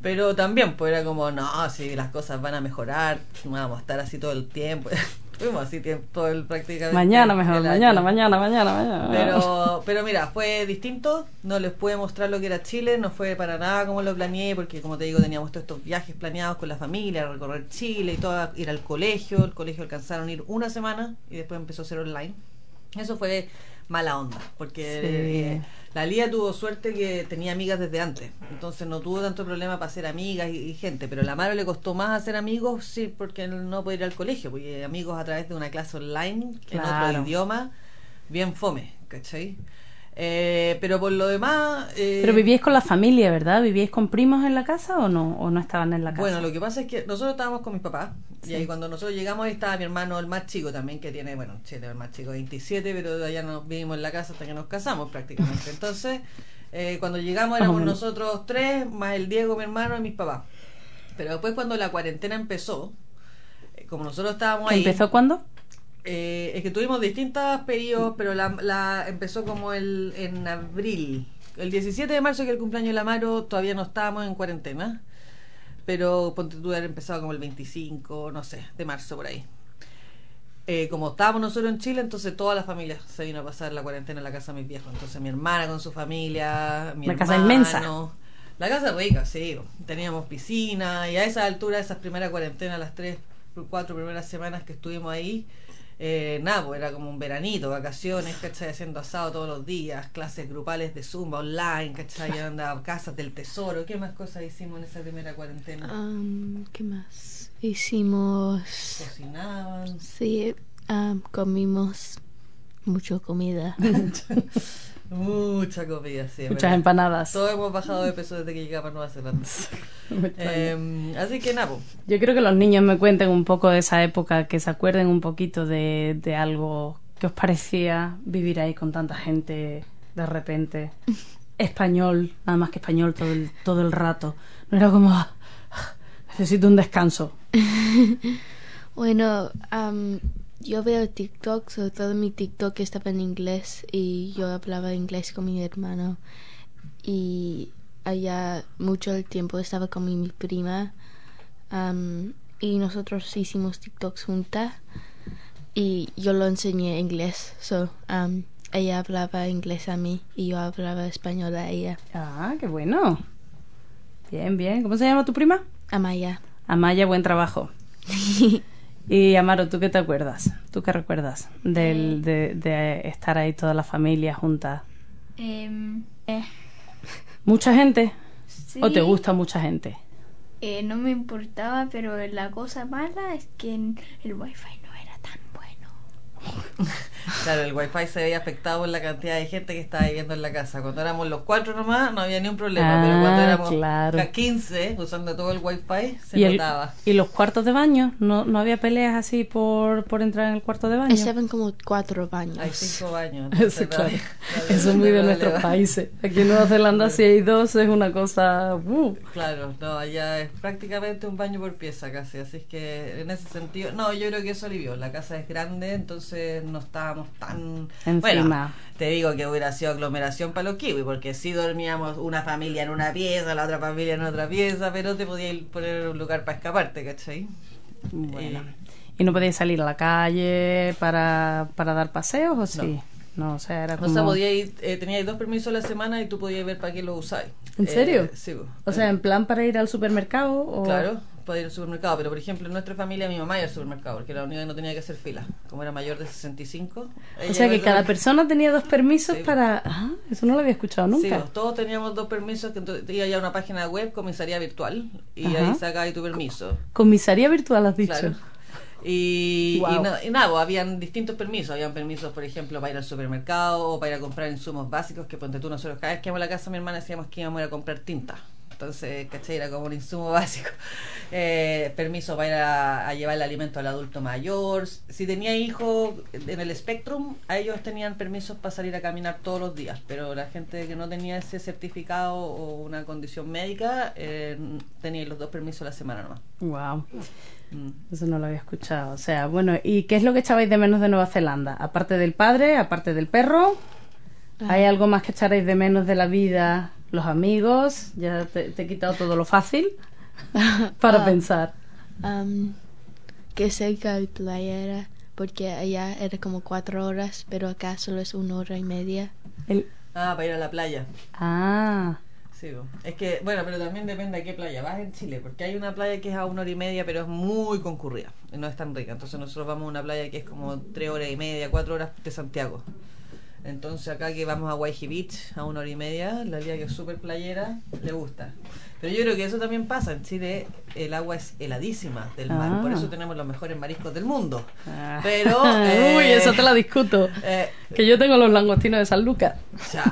Pero también, pues era como, no, si las cosas van a mejorar, no vamos a estar así todo el tiempo. Fuimos así tiempo, todo el prácticamente. Mañana mejor, mañana, mañana, mañana. Pero, pero mira, fue distinto. No les pude mostrar lo que era Chile. No fue para nada como lo planeé, porque como te digo, teníamos todos estos viajes planeados con la familia, recorrer Chile y todo, ir al colegio. El colegio alcanzaron a ir una semana y después empezó a ser online. Eso fue mala onda, porque Sí. eh, la Lía tuvo suerte que tenía amigas desde antes, entonces no tuvo tanto problema para hacer amigas y, y gente, pero a la Maro le costó más hacer amigos, sí, porque no puede ir al colegio, porque amigos a través de una clase online, en Claro. otro idioma, bien fome, ¿cachai? Eh, pero por lo demás... eh, Pero vivíais con la familia, ¿verdad? ¿Vivíais con primos en la casa o no? ¿O no estaban en la casa? Bueno, lo que pasa es que nosotros estábamos con mis papás Sí. y ahí cuando nosotros llegamos ahí estaba mi hermano el más chico también que tiene, bueno, Chile el más chico 27, pero allá nos vivimos en la casa hasta que nos casamos prácticamente. Entonces, eh, cuando llegamos éramos nosotros tres, más el Diego, mi hermano y mis papás. Pero después cuando la cuarentena empezó, eh, como nosotros estábamos ¿Que ahí... ¿Empezó cuándo? Eh, es que tuvimos distintos periodos, pero la, la empezó como el en abril. El 17 de marzo, que es el cumpleaños de la Maro, todavía no estábamos en cuarentena. Pero ponte tú haber empezado como el 25, no sé, de marzo por ahí. Eh, como estábamos nosotros en Chile, entonces toda la familia se vino a pasar la cuarentena en la casa de mis viejos. Entonces mi hermana con su familia, mi Una casa inmensa. La casa rica, sí. Teníamos piscina y a esa altura, esas primeras cuarentenas, las tres, cuatro primeras semanas que estuvimos ahí, eh, nada, pues era como un veranito, vacaciones, ¿cachai? Haciendo asado todos los días, clases grupales de Zumba online, ¿cachai? Andaba casas del tesoro. ¿Qué más cosas hicimos en esa primera cuarentena? Um, ¿Qué más? Hicimos. Cocinaban. Sí, um, comimos mucha comida. Mucha comida, sí. Muchas verdad. empanadas. Todos hemos bajado de peso desde que llegamos a Nueva Zelanda. Eh, así que nada, Yo creo que los niños me cuenten un poco de esa época, que se acuerden un poquito de, de algo que os parecía vivir ahí con tanta gente de repente. Español, nada más que español todo el, todo el rato. No era como, "Ah, necesito un descanso. Bueno, um, yo veo TikTok, sobre todo mi TikTok estaba en inglés y yo hablaba inglés con mi hermano. Y allá mucho del tiempo estaba con mi, mi prima um, y nosotros hicimos TikToks juntas y yo lo enseñé inglés. So, um, ella hablaba inglés a mí y yo hablaba español a ella. Ah, qué bueno. Bien, bien. ¿Cómo se llama tu prima? Amaya. Amaya, buen trabajo. Y Amaro, ¿tú qué te acuerdas? ¿Tú qué recuerdas del, de, de estar ahí toda la familia junta? Em, eh, ¿Mucha gente? sí, ¿O te gusta mucha gente? eh, no me importaba, pero la cosa mala es que el wifi no. Claro, el wifi se veía afectado por la cantidad de gente que estaba viviendo en la casa. Cuando éramos los cuatro nomás no había ni un problema, pero cuando Ah, éramos claro. a 15 usando todo el wifi se ¿Y, el- notaba. y los cuartos de baño? ¿No, ¿No había peleas así por, por entrar en el cuarto de baño? Estaban como cuatro baños. Hay cinco baños. Eso, no claro. no Eso es muy de nuestros países. Aquí en Nueva Zelanda, si hay dos, es una cosa. uh. Claro, no, allá es prácticamente un baño por pieza casi, así es que en ese sentido, no, yo creo que eso alivió, la casa es grande, entonces no estábamos tan... Encima. Bueno, te digo que hubiera sido aglomeración para los kiwis, porque sí dormíamos una familia en una pieza, la otra familia en otra pieza, pero te podías ir poner un lugar para escaparte, ¿cachai? Bueno. Eh, ¿Y no podíais salir a la calle para, para dar paseos o sí? No, o sea, era o como... sea, podía ir, eh, teníais dos permisos a la semana y tú podías ver para qué lo usáis. ¿En serio? Eh, sí. O sea, en plan para ir al supermercado o... Claro, para ir al supermercado, pero por ejemplo en nuestra familia mi mamá iba al supermercado, porque era la única que no tenía que hacer fila, como era mayor de 65. O sea, que cada persona tenía dos permisos Sí. para... Ah, eso no lo había escuchado Sí, nunca. pues, todos teníamos dos permisos, que entonces iba ya a una página web, comisaría virtual, y Ajá. ahí sacabas tu permiso. Comisaría virtual, has dicho. Claro. Y, Guau. y, na- y nada, pues, habían distintos permisos. Habían permisos, por ejemplo, para ir al supermercado o para ir a comprar insumos básicos. Que ponte tú, nosotros cada vez que íbamos a la casa mi hermana decíamos que íbamos a ir a comprar tinta. Entonces, ¿cachai? Era como un insumo básico. Eh, permiso para ir a, a llevar el alimento al adulto mayor. Si tenía hijos en el Spectrum, a ellos tenían permisos para salir a caminar todos los días. Pero la gente que no tenía ese certificado o una condición médica, eh, tenía los dos permisos a la semana nomás. Wow. Mm. Eso no lo había escuchado. O sea, bueno, ¿y qué es lo que echabais de menos de Nueva Zelanda? Aparte del padre, aparte del perro, ¿hay algo más que echaréis de menos de la vida? Los amigos, ya te, te he quitado todo lo fácil para Ah. pensar. Um, que cerca de playa era, porque allá era como cuatro horas, pero acá solo es una hora y media. El- Ah, para ir a la playa. Ah, Sí, es que, bueno, pero también depende de qué playa vas en Chile, porque hay una playa que es a una hora y media, pero es muy concurrida, y no es tan rica. Entonces nosotros vamos a una playa que es como tres horas y media, cuatro horas de Santiago. Entonces acá que vamos a Waihi Beach a una hora y media, la liga que es súper playera, le gusta. Pero yo creo que eso también pasa, en Chile el agua es heladísima del mar, Ah. por eso tenemos los mejores mariscos del mundo. Ah. Pero... Uy, eh, eso te la discuto. eh, Que yo tengo los langostinos de San Lucas. Ya,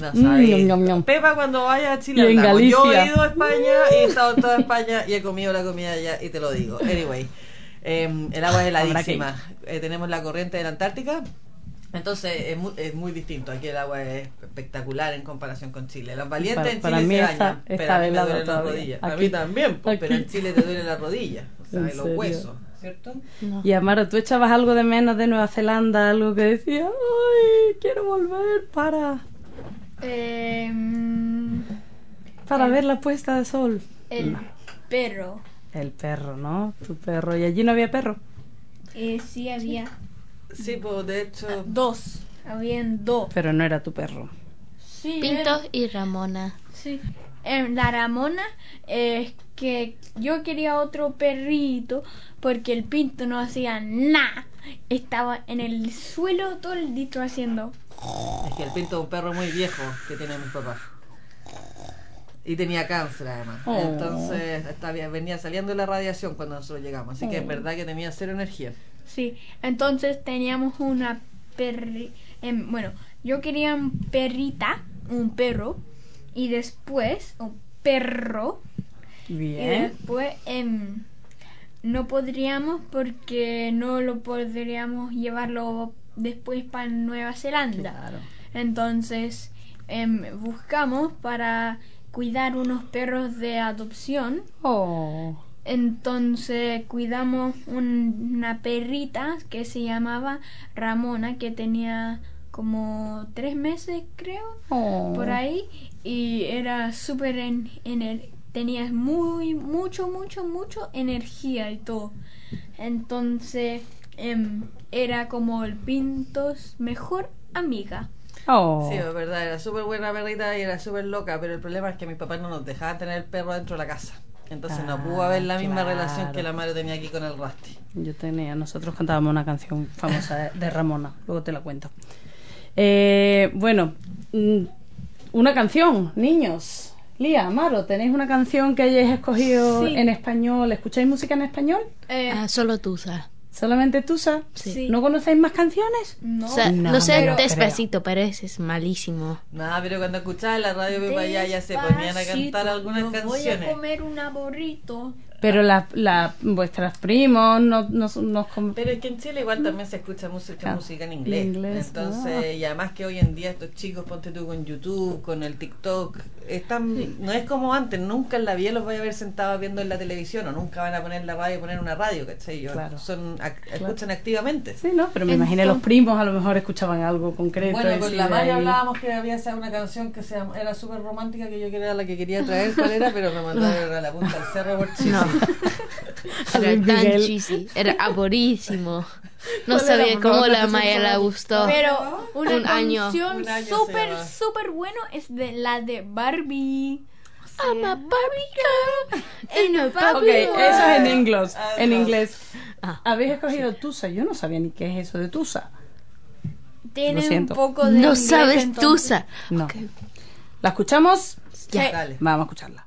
no Mm, ñam, ñam. Pepa cuando vaya a Chile Y en hablamos. Yo he Galicia. ido a España y he estado en toda España y he comido la comida allá y te lo digo. Anyway, eh, el agua es heladísima. Eh, tenemos la corriente de la Antártica. Entonces es muy, es muy distinto. Aquí el agua es espectacular en comparación con Chile. Los valientes Para- en para Chile mí se está- bañan, está pero a mí me duelen las rodillas. a Aquí- mí también, pues, pero en. Chile te duelen las rodillas, o sea, ¿En los serio? huesos, ¿cierto? No. Y Amaro, ¿tú echabas algo de menos de Nueva Zelanda? Algo que decía, ay, quiero volver para, Em, para El- ver la puesta de sol. el No. perro. El perro, ¿no? Tu perro. ¿Y allí no había perro? Eh, sí, había Sí, pues de hecho... dos. Habían dos. Pero no era tu perro. Sí, Pinto y Ramona. Sí. Em, la Ramona es que yo quería otro perrito porque el pinto no hacía nada. Estaba en el suelo todo el día haciendo. Es que el pinto es un perro muy viejo que tiene mis papás. Y tenía cáncer además. Oh. Entonces estaba, venía saliendo la radiación cuando nosotros llegamos. Así que es Oh. verdad que tenía cero energía. Sí, entonces teníamos una perri... em, bueno, yo quería un perrita, un perro, y después un perro, y Bien. después em, no podríamos porque no lo podríamos llevarlo después para Nueva Zelanda. Claro. Entonces em, buscamos para cuidar unos perros de adopción. Oh. Entonces cuidamos un- una perrita que se llamaba Ramona, que tenía como tres meses, creo, Oh. por ahí, y era súper en, ener- tenía muy, mucho, mucho, mucho energía y todo. Entonces em, era como el Pintos mejor amiga. Oh. Sí, es verdad, era súper buena perrita y era súper loca, pero el problema es que mis papás no nos dejaban tener el perro dentro de la casa. Entonces no Ah, pudo haber la misma claro. relación que la madre tenía aquí con el Rusty. Yo tenía, nosotros cantábamos una canción famosa de, de Ramona, luego te la cuento. Eh, bueno, mm, una canción, niños. Lía, Amaro, ¿tenéis una canción que hayáis escogido Sí. en español? ¿Escucháis música en español? Eh, Ah, solo Tusa. ¿Solamente Tusa? Sí. ¿No conocéis más canciones? No. O sea, No, lo sé no lo despacito, pero ese es malísimo. Nada, pero cuando escuchaba la radio Pepa ya, ya se ponían a cantar algunas no Voy a canciones. comer un burrito. Pero la, la, vuestras primos no, no, nos Pero es que en Chile igual también se escucha Claro. música en inglés. Inglés, Entonces, ah. y además que hoy en día estos chicos, ponte tú con YouTube, con el TikTok, están, no es como antes, nunca en la vida los voy a ver sentados viendo en la televisión o nunca van a poner la radio, poner una radio, ¿cachai? Yo- Claro. Son, ac- escuchan activamente. Sí, ¿no? Pero me imaginé los primos a lo mejor escuchaban algo concreto. Bueno, con la ahí- hablábamos que había esa una canción que se era súper romántica que yo quería la que quería traer cuál era, pero me mandaron a la punta del cerro por chiste. No. Era tan Miguel. cheesy. Era aburrísimo. No sabía cómo la Maya la- gustó. Pero una Un año. canción súper, súper bueno es de la de Barbie. I'm a Barbie girl in a Ok, Barbie eso world. es en inglés. Ah, En inglés. Ah. Habéis escogido Tusa. Yo no sabía ni qué es eso de Tusa. Tiene un siento. poco de No inglés, sabes entonces- Tusa. No. ¿La escuchamos? Ya. Dale. Vamos a escucharla.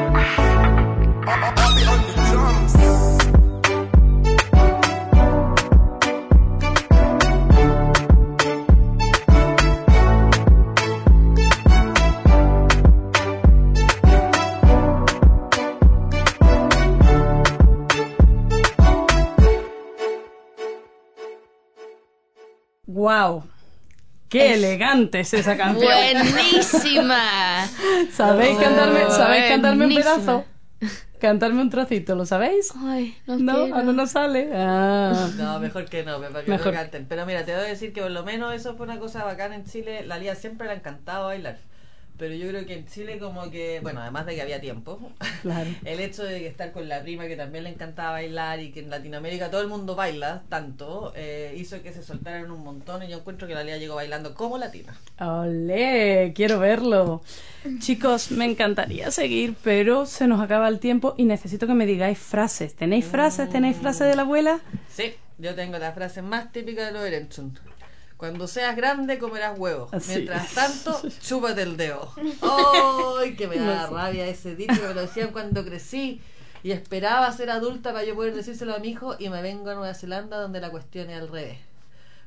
¡Qué elegante es esa canción! Buenísima. ¿Sabéis cantarme, ¿sabéis cantarme un pedazo? Cantarme un trocito, ¿lo sabéis? Ay, no, No, quiero. no sale. Ah. No, mejor que no, para que Mejor. no canten. Pero mira, te voy a decir que por lo menos eso fue una cosa bacana en Chile. La Lía siempre le ha encantado bailar. Pero yo creo que en Chile como que, bueno, además de que había tiempo, Claro. el hecho de estar con la prima que también le encantaba bailar y que en Latinoamérica todo el mundo baila tanto, eh, hizo que se soltaran un montón y yo encuentro que la Lía llegó bailando como latina. ¡Olé! Quiero verlo. Chicos, me encantaría seguir, pero se nos acaba el tiempo y necesito que me digáis frases. ¿Tenéis frases? ¿Tenéis frases de la abuela? Sí, yo tengo la frase más típica de los Erenchun. Cuando seas grande comerás huevos. Así. Mientras tanto, chúpate el dedo. ¡Ay, que me da rabia ese dicho! Me lo decían cuando crecí y esperaba ser adulta para yo poder decírselo a mi hijo y me vengo a Nueva Zelanda donde la cuestión es al revés.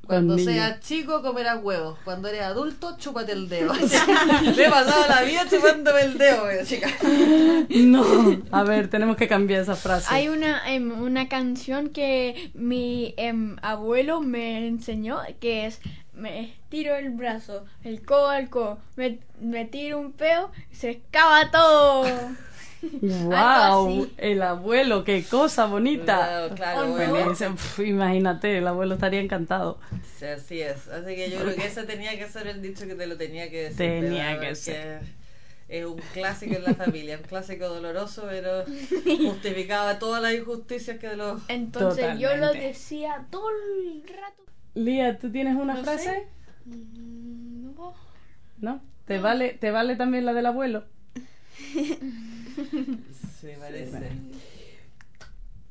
Cuando niños. seas chico comerás huevos. Cuando eres adulto, chúpate el dedo. Me he pasado la vida chupándome el dedo, chica. No. A ver, tenemos que cambiar esa frase. Hay una, em, una canción que mi em, abuelo me enseñó que es me tiro el brazo, el codo al codo, me, me tiro un peo y se escapa todo. ¡Wow! El abuelo, qué cosa bonita. Claro, claro, bueno. dice, "Pf, imagínate, el abuelo estaría encantado. Sí, así es. Así que yo creo que ese tenía que ser el dicho que te lo tenía que decir. Tenía ¿verdad? que Porque ser. Es un clásico en la familia, un clásico doloroso, pero justificaba todas las injusticias que de los... Entonces yo lo Totalmente. decía todo el rato. Lía, ¿tú tienes una No frase? sé. No. ¿No? ¿Te vale, ¿Te vale también la del abuelo? Sí, parece.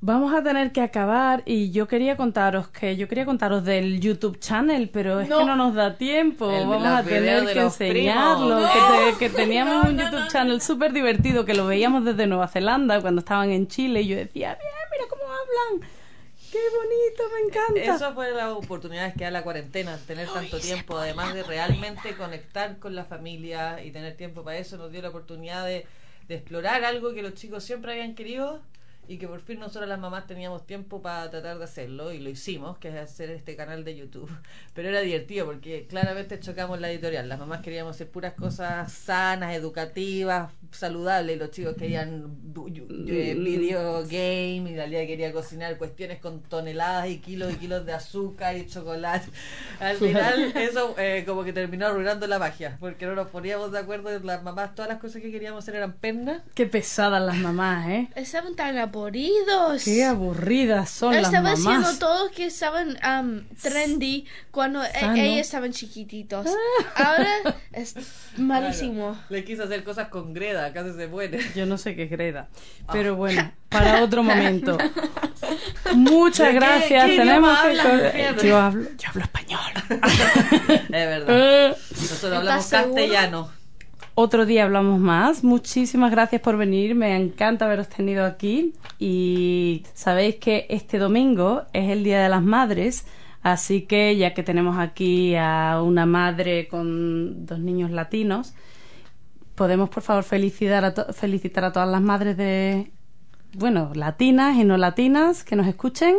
Vamos a tener que acabar y yo quería contaros que yo quería contaros del YouTube channel, pero es No. que no nos da tiempo. El- Vamos a tener que enseñarlo. primos. Que, te- que teníamos un YouTube channel súper divertido que lo veíamos desde Nueva Zelanda cuando estaban en Chile y yo decía, bien, mira cómo hablan. Qué bonito, me encanta. Eso fue las oportunidades que da la cuarentena, tener tanto tiempo, además de realmente conectar con la familia y tener tiempo para eso, nos dio la oportunidad de, de explorar algo que los chicos siempre habían querido y que por fin nosotros las mamás teníamos tiempo para tratar de hacerlo y lo hicimos, que es hacer este canal de YouTube. Pero era divertido porque claramente chocamos la editorial, las mamás queríamos hacer puras cosas sanas, educativas, saludables y los chicos querían eh, video game y la Lía quería cocinar cuestiones con toneladas y kilos y kilos de azúcar y chocolate. Al final eso eh, como que terminó arruinando la magia porque no nos poníamos de acuerdo las mamás, todas las cosas que queríamos hacer eran pernas. Qué pesadas las mamás, ¿eh? Estaban tan aburridos. Qué aburridas son las Estaba haciendo mamás. todos que estaban um, trendy cuando e- ellos estaban chiquititos. Ahora es malísimo. Claro. Le quiso hacer cosas con Greda, casi se muere. Yo no sé qué es Greda. Pero bueno, para otro momento. Muchas ¿De qué- gracias. qué Tenemos que. Yo hablo, yo hablo español. Es verdad. Nosotros hablamos castellano. Otro día hablamos más. Muchísimas gracias por venir. Me encanta haberos tenido aquí. Y sabéis que este domingo es el Día de las Madres. Así que ya que tenemos aquí a una madre con dos niños latinos, podemos por favor felicitar a, to- felicitar a todas las madres de, bueno, latinas y no latinas que nos escuchen.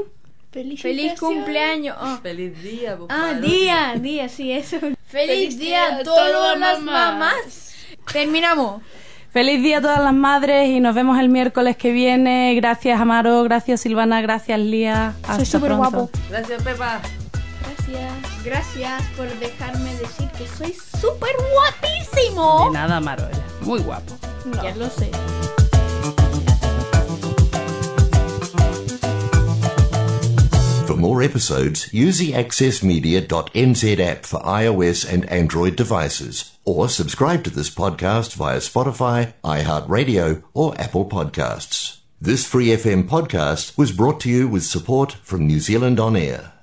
Feliz cumpleaños. Oh. Feliz día, Ah, día, día, sí, eso. Feliz, Feliz día día a todas las mamás. mamás. Terminamos. Feliz día a todas las madres y nos vemos el miércoles que viene. Gracias Amaro, gracias Silvana, gracias Lía. Hasta súper guapo. Gracias, Pepa. Gracias. Gracias por dejarme decir que soy súper guapísimo. De nada, Amaro, eres muy guapo. Ya lo sé. For more episodes, use the accessmedia.nz app for iOS and Android devices, or subscribe to this podcast via Spotify, iHeartRadio, or Apple Podcasts. This Free FM podcast was brought to you with support from New Zealand On Air.